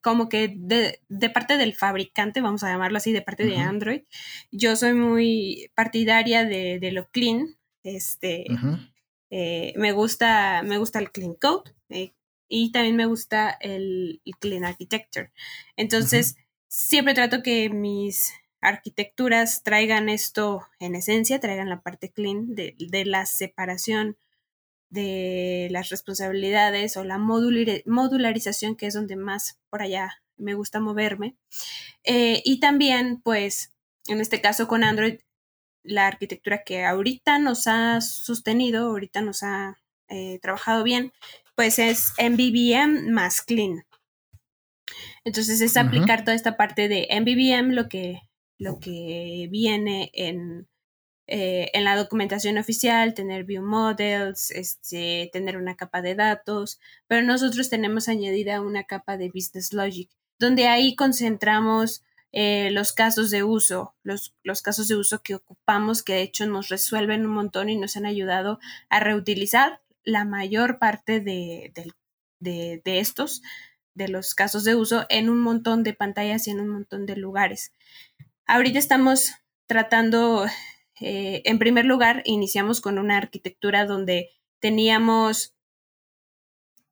como que de, parte del fabricante, vamos a llamarlo así, de parte de Android, yo soy muy partidaria de, de lo clean, este, eh, me, gusta, me gusta el clean code eh, y también me gusta el, clean architecture. Entonces, siempre trato que mis arquitecturas traigan esto en esencia, traigan la parte clean de, la separación de las responsabilidades o la modularización, que es donde más por allá me gusta moverme. Eh, y también, pues, en este caso con Android, la arquitectura que ahorita nos ha sostenido, ahorita nos ha eh, trabajado bien, pues es MVVM más Clean. Entonces es aplicar toda esta parte de MVVM, lo que, lo que viene en, eh, en la documentación oficial, tener view models, este, tener una capa de datos, pero nosotros tenemos añadida una capa de business logic, donde ahí concentramos eh, los casos de uso, los, los, casos de uso que ocupamos, que de hecho nos resuelven un montón y nos han ayudado a reutilizar la mayor parte de, de, de estos, de los casos de uso, en un montón de pantallas y en un montón de lugares. Ahorita estamos tratando, eh, en primer lugar, iniciamos con una arquitectura donde teníamos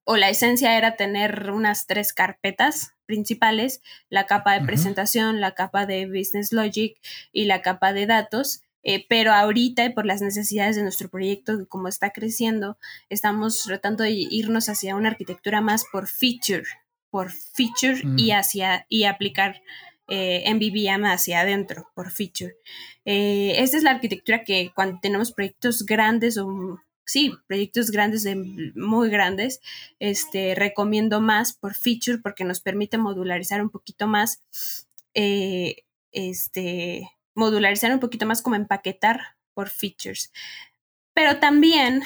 o la esencia era tener unas tres carpetas principales, la capa de presentación, la capa de Business Logic y la capa de datos. Eh, pero ahorita, por las necesidades de nuestro proyecto, como está creciendo, estamos tratando de irnos hacia una arquitectura más por feature, por feature y mm. hacia y aplicar eh, MVVM hacia adentro por feature. Eh, esta es la arquitectura que cuando tenemos proyectos grandes o sí, proyectos grandes, de, muy grandes, este, recomiendo más por feature porque nos permite modularizar un poquito más, eh, este, modularizar un poquito más como empaquetar por features. Pero también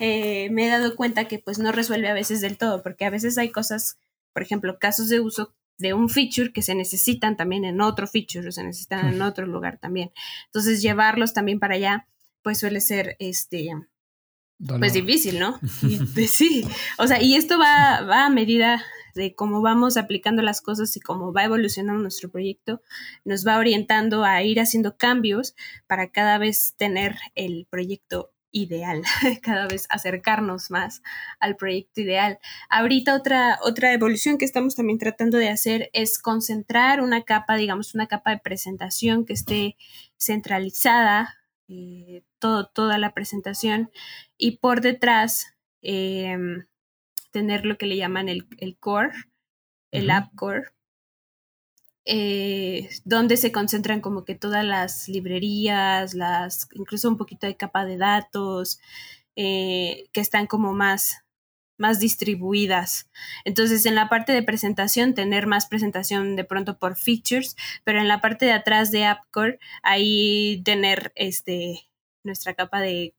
eh, me he dado cuenta que pues no resuelve a veces del todo, porque a veces hay cosas, por ejemplo, casos de uso de un feature que se necesitan también en otro feature o se necesitan en otro lugar también. Entonces, llevarlos también para allá, pues suele ser este pues difícil, ¿no? *laughs* pues, sí, o sea, y esto va, va a medida de cómo vamos aplicando las cosas y cómo va evolucionando nuestro proyecto, nos va orientando a ir haciendo cambios para cada vez tener el proyecto ideal, *laughs* cada vez acercarnos más al proyecto ideal. Ahorita otra, otra evolución que estamos también tratando de hacer es concentrar una capa, digamos, una capa de presentación que esté centralizada, eh, todo, toda la presentación, y por detrás em, tener lo que le llaman el, core, el app core, eh, donde se concentran como que todas las librerías, las, incluso un poquito de capa de datos, eh, que están como más, más distribuidas. Entonces, en la parte de presentación, tener más presentación de pronto por features, pero en la parte de atrás de AppCore, ahí tener este, nuestra capa de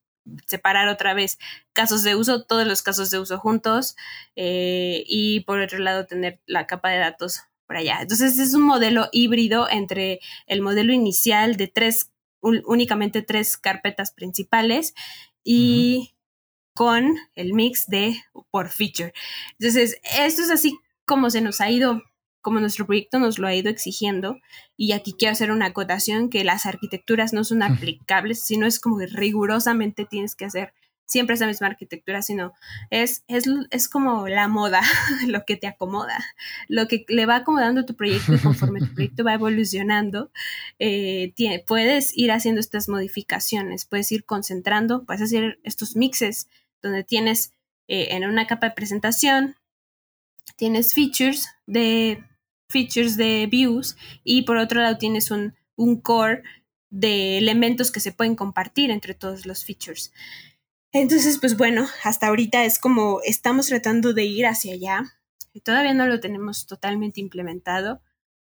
separar otra vez casos de uso, todos los casos de uso juntos, eh, y por otro lado tener la capa de datos allá. Entonces es un modelo híbrido entre el modelo inicial de tres, únicamente tres carpetas principales y con el mix de por feature. Entonces, esto es así como se nos ha ido, como nuestro proyecto nos lo ha ido exigiendo. Y aquí quiero hacer una acotación que las arquitecturas no son aplicables, sino es como que rigurosamente tienes que hacer siempre es la misma arquitectura, sino es, es, es como la moda, *laughs* lo que te acomoda, lo que le va acomodando tu proyecto conforme tu proyecto va evolucionando, eh, puedes ir haciendo estas modificaciones, puedes ir concentrando, puedes hacer estos mixes donde tienes eh, en una capa de presentación, tienes features de features de views y por otro lado tienes un, un core de elementos que se pueden compartir entre todos los features. Entonces, pues bueno, hasta ahorita es como estamos tratando de ir hacia allá. Todavía no lo tenemos totalmente implementado,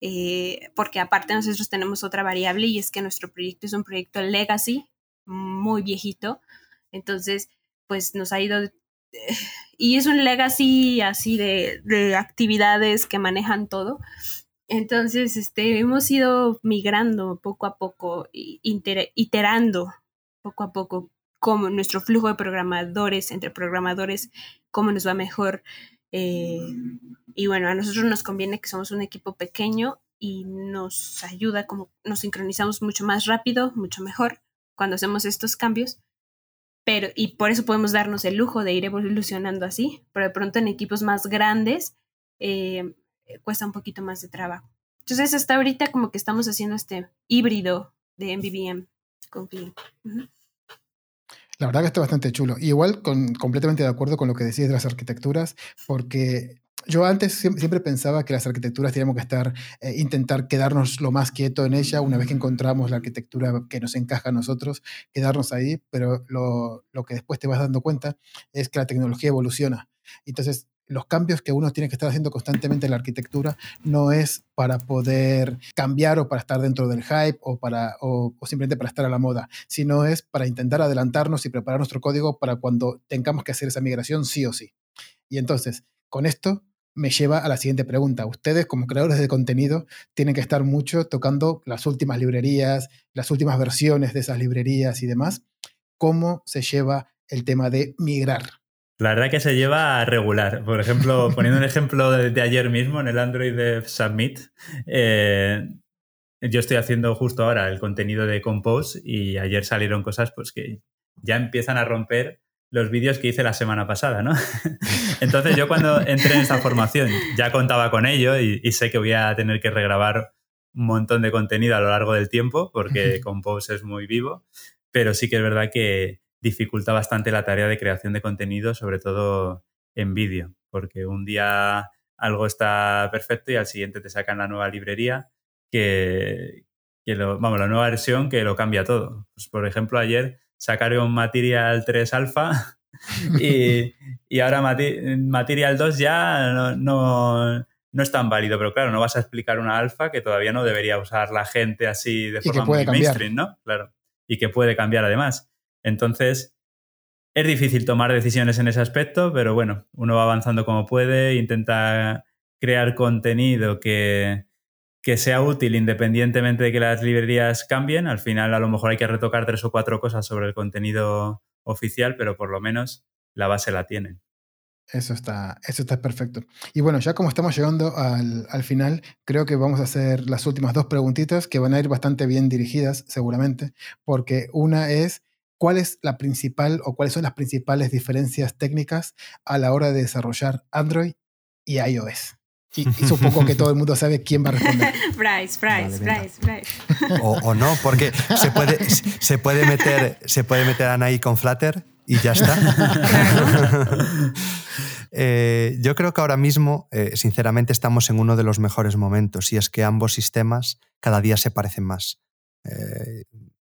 eh, porque aparte nosotros tenemos otra variable y es que nuestro proyecto es un proyecto legacy, muy viejito. Entonces, pues nos ha ido... y es un legacy así de, de actividades que manejan todo. Entonces, este, hemos ido migrando poco a poco, iterando poco a poco cómo nuestro flujo de programadores, entre programadores, cómo nos va mejor. Eh, y bueno, a nosotros nos conviene que somos un equipo pequeño y nos ayuda, como nos sincronizamos mucho más rápido, mucho mejor cuando hacemos estos cambios. Pero, y por eso podemos darnos el lujo de ir evolucionando así, pero de pronto en equipos más grandes eh, cuesta un poquito más de trabajo. Entonces, hasta ahorita como que estamos haciendo este híbrido de MVVM con Clean. La verdad que está bastante chulo. igual con, completamente de acuerdo con lo que decís de las arquitecturas, porque yo antes siempre pensaba que las arquitecturas teníamos que estar, eh, intentar quedarnos lo más quieto en ella, una vez que encontramos la arquitectura que nos encaja a nosotros, quedarnos ahí, pero lo, lo que después te vas dando cuenta es que la tecnología evoluciona. Entonces, los cambios que uno tiene que estar haciendo constantemente en la arquitectura no es para poder cambiar o para estar dentro del hype o, para, o, simplemente para estar a la moda, sino es para intentar adelantarnos y preparar nuestro código para cuando tengamos que hacer esa migración sí o sí. Y entonces, con esto me lleva a la siguiente pregunta. Ustedes como creadores de contenido tienen que estar mucho tocando las últimas librerías, las últimas versiones de esas librerías y demás. ¿Cómo se lleva el tema de migrar? La verdad que se lleva a regular. Por ejemplo, *laughs* poniendo un ejemplo de, ayer mismo en el Android de Submit, eh, yo estoy haciendo justo ahora el contenido de Compose y ayer salieron cosas pues, que ya empiezan a romper los vídeos que hice la semana pasada, ¿no? *laughs* Entonces yo cuando entré en esta formación ya contaba con ello y, y, sé que voy a tener que regrabar un montón de contenido a lo largo del tiempo porque *laughs* Compose es muy vivo, pero sí que es verdad que, dificulta bastante la tarea de creación de contenido, sobre todo en vídeo, porque un día algo está perfecto y al siguiente te sacan la nueva librería que, lo, vamos, la nueva versión que lo cambia todo. Pues, por ejemplo, ayer sacaron Material 3 Alpha *laughs* y, ahora Material 2 ya no, no, no, es tan válido, pero claro, no vas a explicar una alfa que todavía no debería usar la gente así de forma muy mainstream, ¿no? Claro. Y que puede cambiar además. Entonces, es difícil tomar decisiones en ese aspecto, pero bueno, uno va avanzando como puede, intenta crear contenido que, que sea útil independientemente de que las librerías cambien. Al final a lo mejor hay que retocar tres o cuatro cosas sobre el contenido oficial, pero por lo menos la base la tienen. Eso está, eso está perfecto. Y bueno, ya como estamos llegando al, al, final, creo que vamos a hacer las últimas dos preguntitas que van a ir bastante bien dirigidas, seguramente, porque una es, ¿cuál es la principal o cuáles son las principales diferencias técnicas a la hora de desarrollar Android y iOS? Y, supongo que todo el mundo sabe quién va a responder. *laughs* Bryce, Bryce, Bryce, Bryce. *laughs* O, no, porque se puede, se puede meter, se puede meter Anaí con Flutter y ya está. *laughs* Eh, yo creo que ahora mismo, eh, sinceramente, estamos en uno de los mejores momentos y es que ambos sistemas cada día se parecen más. Eh,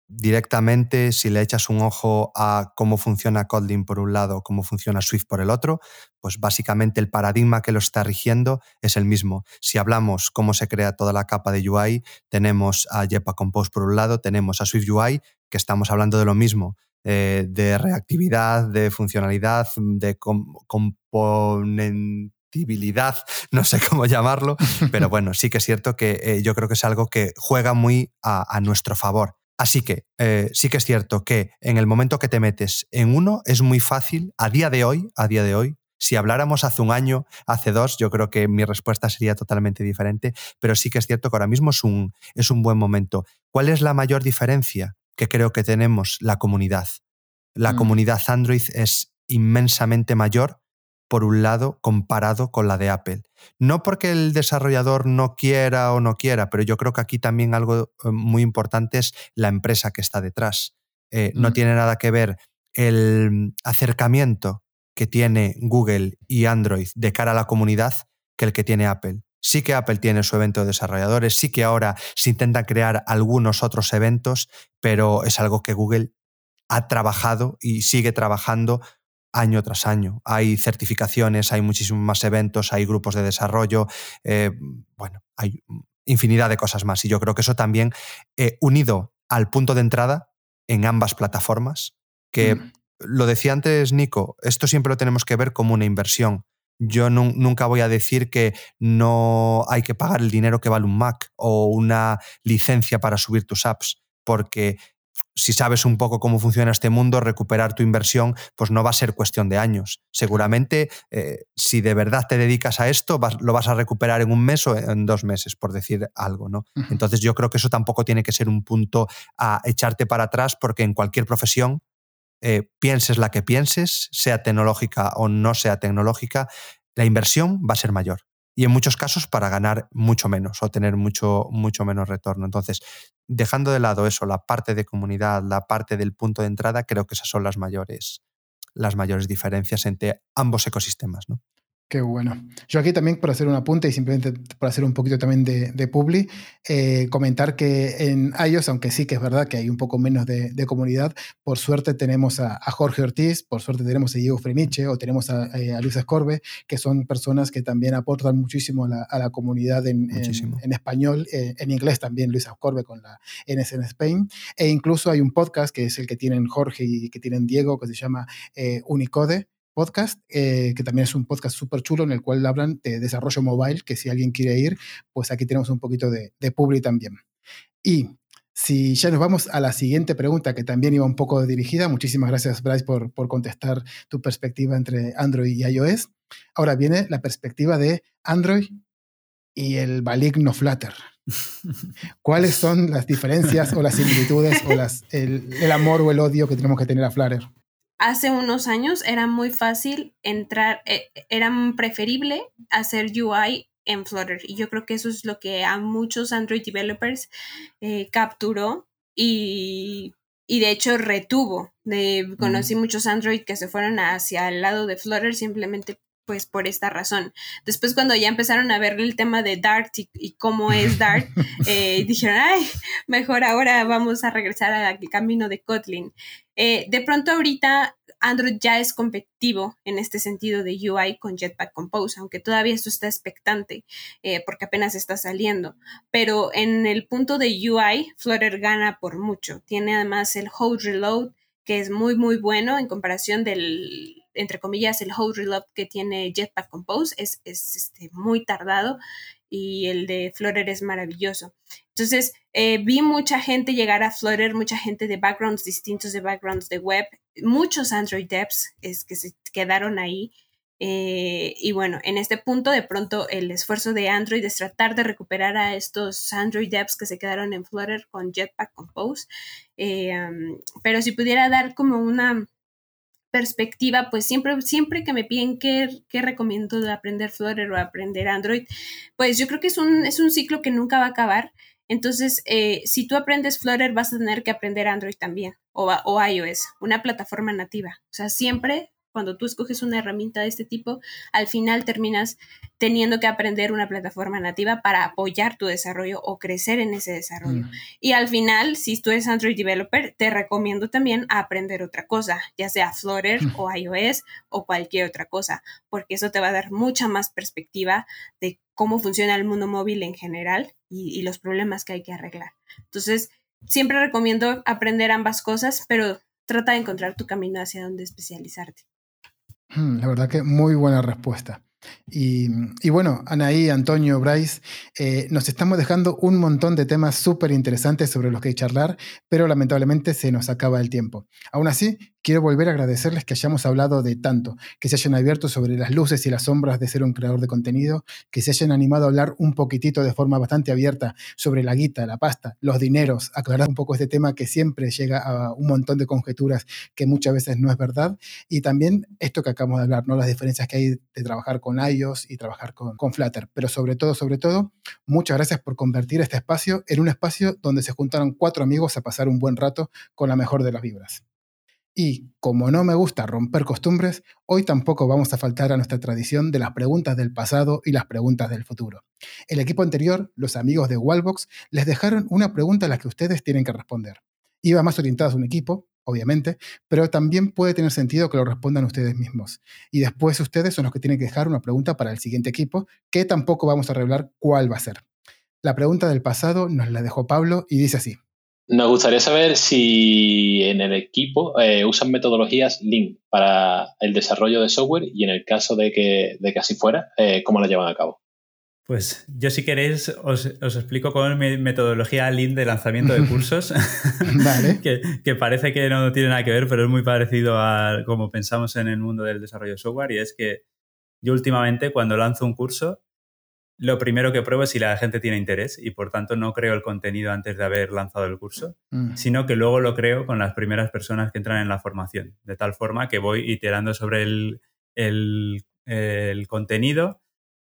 directamente, si le echas un ojo a cómo funciona Kotlin por un lado, cómo funciona Swift por el otro, pues básicamente el paradigma que lo está rigiendo es el mismo. Si hablamos cómo se crea toda la capa de UI, tenemos a Jepa Compose por un lado, tenemos a Swift UI, que estamos hablando de lo mismo, eh, de reactividad, de funcionalidad, de componentibilidad, *laughs* no sé cómo llamarlo, pero *laughs* bueno, sí que es cierto que eh, yo creo que es algo que juega muy a nuestro favor. Así que eh, sí que es cierto que en el momento que te metes en uno es muy fácil, a día de hoy, a día de hoy, si habláramos hace un año, hace dos, yo creo que mi respuesta sería totalmente diferente, pero sí que es cierto que ahora mismo es un, es un buen momento. ¿Cuál es la mayor diferencia que creo que tenemos? La comunidad. La mm. comunidad Android es inmensamente mayor por un lado, comparado con la de Apple. No porque el desarrollador no quiera o no quiera, pero yo creo que aquí también algo eh, muy importante es la empresa que está detrás. Eh, no tiene nada que ver el acercamiento que tiene Google y Android de cara a la comunidad que el que tiene Apple. Sí que Apple tiene su evento de desarrolladores, sí que ahora se intentan crear algunos otros eventos, pero es algo que Google ha trabajado y sigue trabajando año tras año. Hay certificaciones, hay muchísimos más eventos, hay grupos de desarrollo, eh, bueno, hay infinidad de cosas más. Y yo creo que eso también, eh, unido al punto de entrada en ambas plataformas, que mm. lo decía antes Nico, esto siempre lo tenemos que ver como una inversión. Yo nunca voy a decir que no hay que pagar el dinero que vale un Mac o una licencia para subir tus apps, porque si sabes un poco cómo funciona este mundo, recuperar tu inversión, pues no va a ser cuestión de años. Seguramente, eh, si de verdad te dedicas a esto, lo vas a recuperar en un mes o en dos meses, por decir algo, ¿no? Entonces yo creo que eso tampoco tiene que ser un punto a echarte para atrás, porque en cualquier profesión, eh, pienses la que pienses, sea tecnológica o no sea tecnológica, la inversión va a ser mayor y en muchos casos para ganar mucho menos o tener mucho, mucho menos retorno. Entonces, dejando de lado eso, la parte de comunidad, la parte del punto de entrada, creo que esas son las mayores, las mayores diferencias entre ambos ecosistemas. ¿no? Qué bueno. Yo aquí también, por hacer un apunte y simplemente por hacer un poquito también de, de publi, eh, comentar que en iOS, aunque sí que es verdad que hay un poco menos de, de comunidad, por suerte tenemos a, a, Jorge Ortiz, por suerte tenemos a Diego Freniche o tenemos a, eh, a, Luis Escorbe, que son personas que también aportan muchísimo a la, a la comunidad en, en, en español, eh, en inglés también Luis Escorbe con la NSN Spain, e incluso hay un podcast que es el que tienen Jorge y que tienen Diego, que se llama eh, Unicode, podcast, eh, que también es un podcast súper chulo en el cual hablan de desarrollo mobile, que si alguien quiere ir, pues aquí tenemos un poquito de, de publi también. Y si ya nos vamos a la siguiente pregunta, que también iba un poco dirigida, muchísimas gracias Bryce por, por contestar tu perspectiva entre Android y iOS. Ahora viene la perspectiva de Android y el maligno Flutter. *laughs* ¿Cuáles son las diferencias o las similitudes o las, el, el, amor o el odio que tenemos que tener a Flutter? Hace unos años era muy fácil entrar, eh, era preferible hacer UI en Flutter. Y yo creo que eso es lo que a muchos Android developers eh, capturó y, y, de hecho retuvo. De, conocí muchos Android que se fueron hacia el lado de Flutter simplemente pues por esta razón. Después cuando ya empezaron a ver el tema de Dart y, cómo es Dart, *laughs* eh, dijeron, ay, mejor ahora vamos a regresar al camino de Kotlin. Eh, de pronto ahorita Android ya es competitivo en este sentido de UI con Jetpack Compose, aunque todavía esto está expectante eh, porque apenas está saliendo. Pero en el punto de UI, Flutter gana por mucho. Tiene además el Hold Reload, que es muy, muy bueno en comparación del entre comillas, el hold reload que tiene Jetpack Compose es, este, muy tardado y el de Flutter es maravilloso. Entonces, eh, vi mucha gente llegar a Flutter, mucha gente de backgrounds distintos, de backgrounds de web, muchos Android devs es, que se quedaron ahí. Eh, y bueno, en este punto, de pronto, el esfuerzo de Android es tratar de recuperar a estos Android devs que se quedaron en Flutter con Jetpack Compose. Eh, pero si pudiera dar como una perspectiva, pues siempre, siempre que me piden qué, qué recomiendo de aprender Flutter o aprender Android, pues yo creo que es un, es un ciclo que nunca va a acabar. Entonces, eh, si tú aprendes Flutter, vas a tener que aprender Android también o, o iOS, una plataforma nativa. O sea, siempre cuando tú escoges una herramienta de este tipo, al final terminas teniendo que aprender una plataforma nativa para apoyar tu desarrollo o crecer en ese desarrollo. Mm. Y al final, si tú eres Android developer, te recomiendo también aprender otra cosa, ya sea Flutter mm. o iOS o cualquier otra cosa, porque eso te va a dar mucha más perspectiva de cómo funciona el mundo móvil en general y, y los problemas que hay que arreglar. Entonces, siempre recomiendo aprender ambas cosas, pero trata de encontrar tu camino hacia dónde especializarte. Mm, la verdad que muy buena respuesta. Y, bueno, Anaí, Antonio, Bryce, eh, nos estamos dejando un montón de temas súper interesantes sobre los que charlar, pero lamentablemente se nos acaba el tiempo. Aún así, quiero volver a agradecerles que hayamos hablado de tanto, que se hayan abierto sobre las luces y las sombras de ser un creador de contenido, que se hayan animado a hablar un poquitito de forma bastante abierta sobre la guita, la pasta, los dineros, aclarar un poco este tema que siempre llega a un montón de conjeturas que muchas veces no es verdad, y también esto que acabamos de hablar, ¿no? las diferencias que hay de trabajar con iOS y trabajar con, con Flutter, pero sobre todo, sobre todo, muchas gracias por convertir este espacio en un espacio donde se juntaron cuatro amigos a pasar un buen rato con la mejor de las vibras. Y como no me gusta romper costumbres, hoy tampoco vamos a faltar a nuestra tradición de las preguntas del pasado y las preguntas del futuro. El equipo anterior, los amigos de Wallbox, les dejaron una pregunta a la que ustedes tienen que responder. Iba más orientada a un equipo, obviamente, pero también puede tener sentido que lo respondan ustedes mismos. Y después ustedes son los que tienen que dejar una pregunta para el siguiente equipo, que tampoco vamos a revelar cuál va a ser. La pregunta del pasado nos la dejó Pablo y dice así. Nos gustaría saber si en el equipo eh, usan metodologías Lean para el desarrollo de software y en el caso de que, de que así fuera, eh, ¿cómo la llevan a cabo? Pues yo si queréis os, explico con mi metodología Lean de lanzamiento de *laughs* cursos, *laughs* vale. que, que, parece que no tiene nada que ver, pero es muy parecido a cómo pensamos en el mundo del desarrollo de software y es que yo últimamente cuando lanzo un curso lo primero que pruebo es si la gente tiene interés y por tanto no creo el contenido antes de haber lanzado el curso, mm. sino que luego lo creo con las primeras personas que entran en la formación, de tal forma que voy iterando sobre el, el, contenido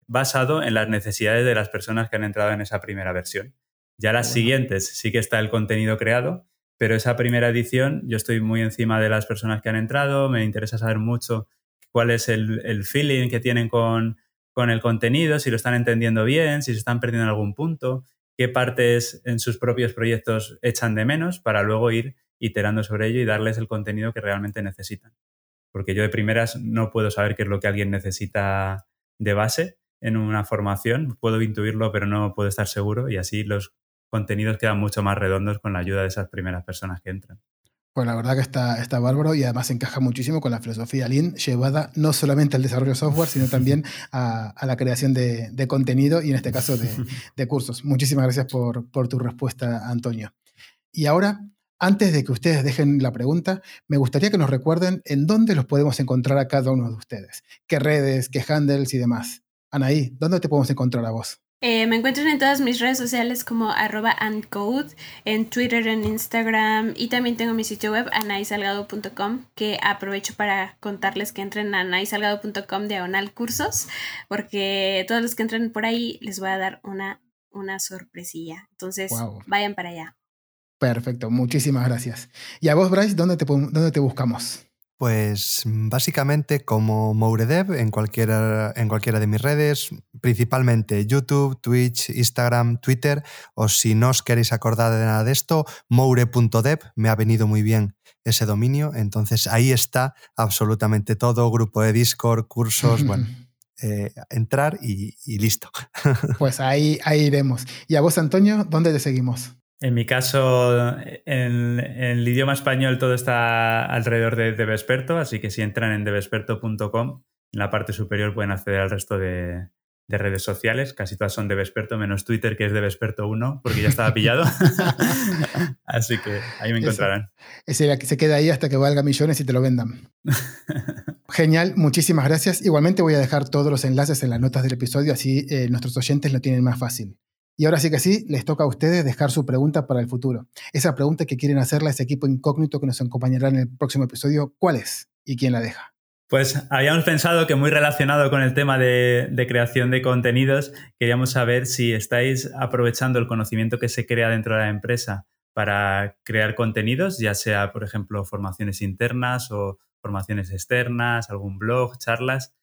basado en las necesidades de las personas que han entrado en esa primera versión. Ya las siguientes sí que está el contenido creado, pero esa primera edición yo estoy muy encima de las personas que han entrado, me interesa saber mucho cuál es el, el feeling que tienen con, con el contenido, si lo están entendiendo bien, si se están perdiendo en algún punto, qué partes en sus propios proyectos echan de menos para luego ir iterando sobre ello y darles el contenido que realmente necesitan. Porque yo de primeras no puedo saber qué es lo que alguien necesita de base en una formación, puedo intuirlo pero no puedo estar seguro y así los contenidos quedan mucho más redondos con la ayuda de esas primeras personas que entran. Pues la verdad que está, bárbaro y además encaja muchísimo con la filosofía Lean, llevada no solamente al desarrollo de software, sino también a, la creación de, contenido y en este caso de, cursos. Muchísimas gracias por, por, tu respuesta, Antonio. Y ahora, antes de que ustedes dejen la pregunta, me gustaría que nos recuerden en dónde los podemos encontrar a cada uno de ustedes. ¿Qué redes, qué handles y demás? Anaí, ¿dónde te podemos encontrar a vos? Eh, me encuentran en todas mis redes sociales como arroba andcode, en Twitter, en Instagram y también tengo mi sitio web anaisalgado.com que aprovecho para contarles que entren a anaisalgado.com diagonal cursos porque todos los que entren por ahí les voy a dar una, una sorpresilla. Entonces vayan para allá. Perfecto, muchísimas gracias. Y a vos, Bryce, ¿dónde te, dónde te buscamos? Pues básicamente como Mouredev en cualquiera, en cualquiera de mis redes, principalmente YouTube, Twitch, Instagram, Twitter, o si no os queréis acordar de nada de esto, moure.dev, me ha venido muy bien ese dominio, entonces ahí está absolutamente todo, grupo de Discord, cursos, *laughs* bueno. Eh, entrar y, listo. *laughs* Pues ahí, ahí iremos. Y a vos, Antonio, ¿dónde te seguimos? En mi caso, en, el idioma español todo está alrededor de Devesperto, así que si entran en devesperto.com, en la parte superior pueden acceder al resto de, redes sociales. Casi todas son Devesperto, menos Twitter, que es Devesperto 1, porque ya estaba pillado. *laughs* así que ahí me encontrarán. Ese se queda ahí hasta que valga millones y te lo vendan. *laughs* Genial, muchísimas gracias. Igualmente voy a dejar todos los enlaces en las notas del episodio, así eh, nuestros oyentes lo tienen más fácil. Y ahora sí que sí, les toca a ustedes dejar su pregunta para el futuro. Esa pregunta que quieren hacerle a ese equipo incógnito que nos acompañará en el próximo episodio, ¿cuál es? ¿Y quién la deja? Pues habíamos pensado que muy relacionado con el tema de, creación de contenidos, queríamos saber si estáis aprovechando el conocimiento que se crea dentro de la empresa para crear contenidos, ya sea, por ejemplo, formaciones internas o formaciones externas, algún blog, charlas,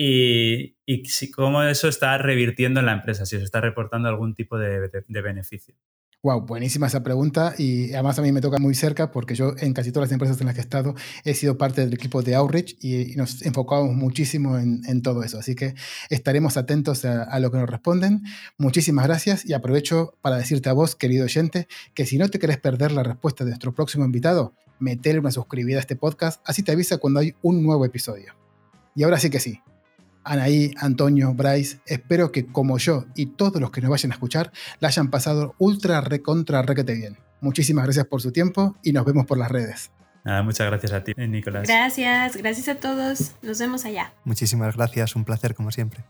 y, si, cómo eso está revirtiendo en la empresa, si se está reportando algún tipo de, beneficio. Wow, buenísima esa pregunta y además a mí me toca muy cerca porque yo en casi todas las empresas en las que he estado he sido parte del equipo de Outreach y, nos enfocamos muchísimo en, todo eso. Así que estaremos atentos a, lo que nos responden. Muchísimas gracias y aprovecho para decirte a vos, querido oyente, que si no te querés perder la respuesta de nuestro próximo invitado, metele una suscribida a este podcast, así te avisa cuando hay un nuevo episodio. Y ahora sí que sí, Anaí, Antonio, Bryce, espero que como yo y todos los que nos vayan a escuchar, la hayan pasado ultra recontra requete bien. Muchísimas gracias por su tiempo y nos vemos por las redes. muchas gracias a ti, Nicolás. Gracias, gracias a todos. Nos vemos allá. Muchísimas gracias, un placer como siempre.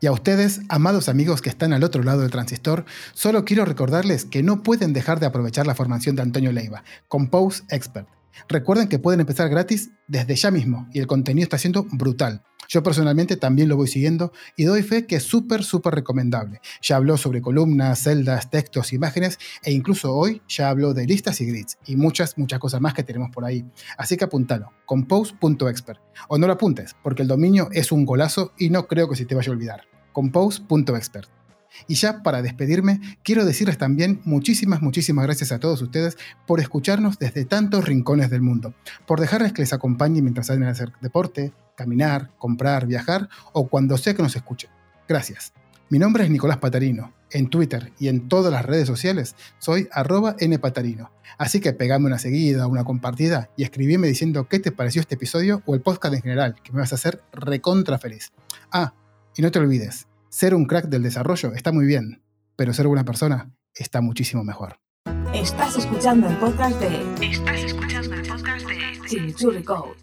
Y a ustedes, amados amigos que están al otro lado del transistor, solo quiero recordarles que no pueden dejar de aprovechar la formación de Antonio Leiva, Compose Expert. Recuerden que pueden empezar gratis desde ya mismo y el contenido está siendo brutal. Yo personalmente también lo voy siguiendo y doy fe que es súper, súper recomendable. Ya habló sobre columnas, celdas, textos, imágenes e incluso hoy ya habló de listas y grids y muchas, muchas cosas más que tenemos por ahí. Así que apúntalo, compose.expert. O no lo apuntes, porque el dominio es un golazo y no creo que se te vaya a olvidar. compose.expert. Y ya para despedirme, quiero decirles también muchísimas, muchísimas gracias a todos ustedes por escucharnos desde tantos rincones del mundo, por dejarles que les acompañe mientras salen a hacer deporte, caminar, comprar, viajar o cuando sea que nos escuchen. Gracias. Mi nombre es Nicolás Patarino. En Twitter y en todas las redes sociales soy arroba npatarino. Así que pegame una seguida, una compartida y escribime diciendo qué te pareció este episodio o el podcast en general, que me vas a hacer recontra feliz. Ah, y no te olvides, ser un crack del desarrollo está muy bien, pero ser buena persona está muchísimo mejor. Estás escuchando el podcast de... Estás escuchando el podcast de Chimichurri Code.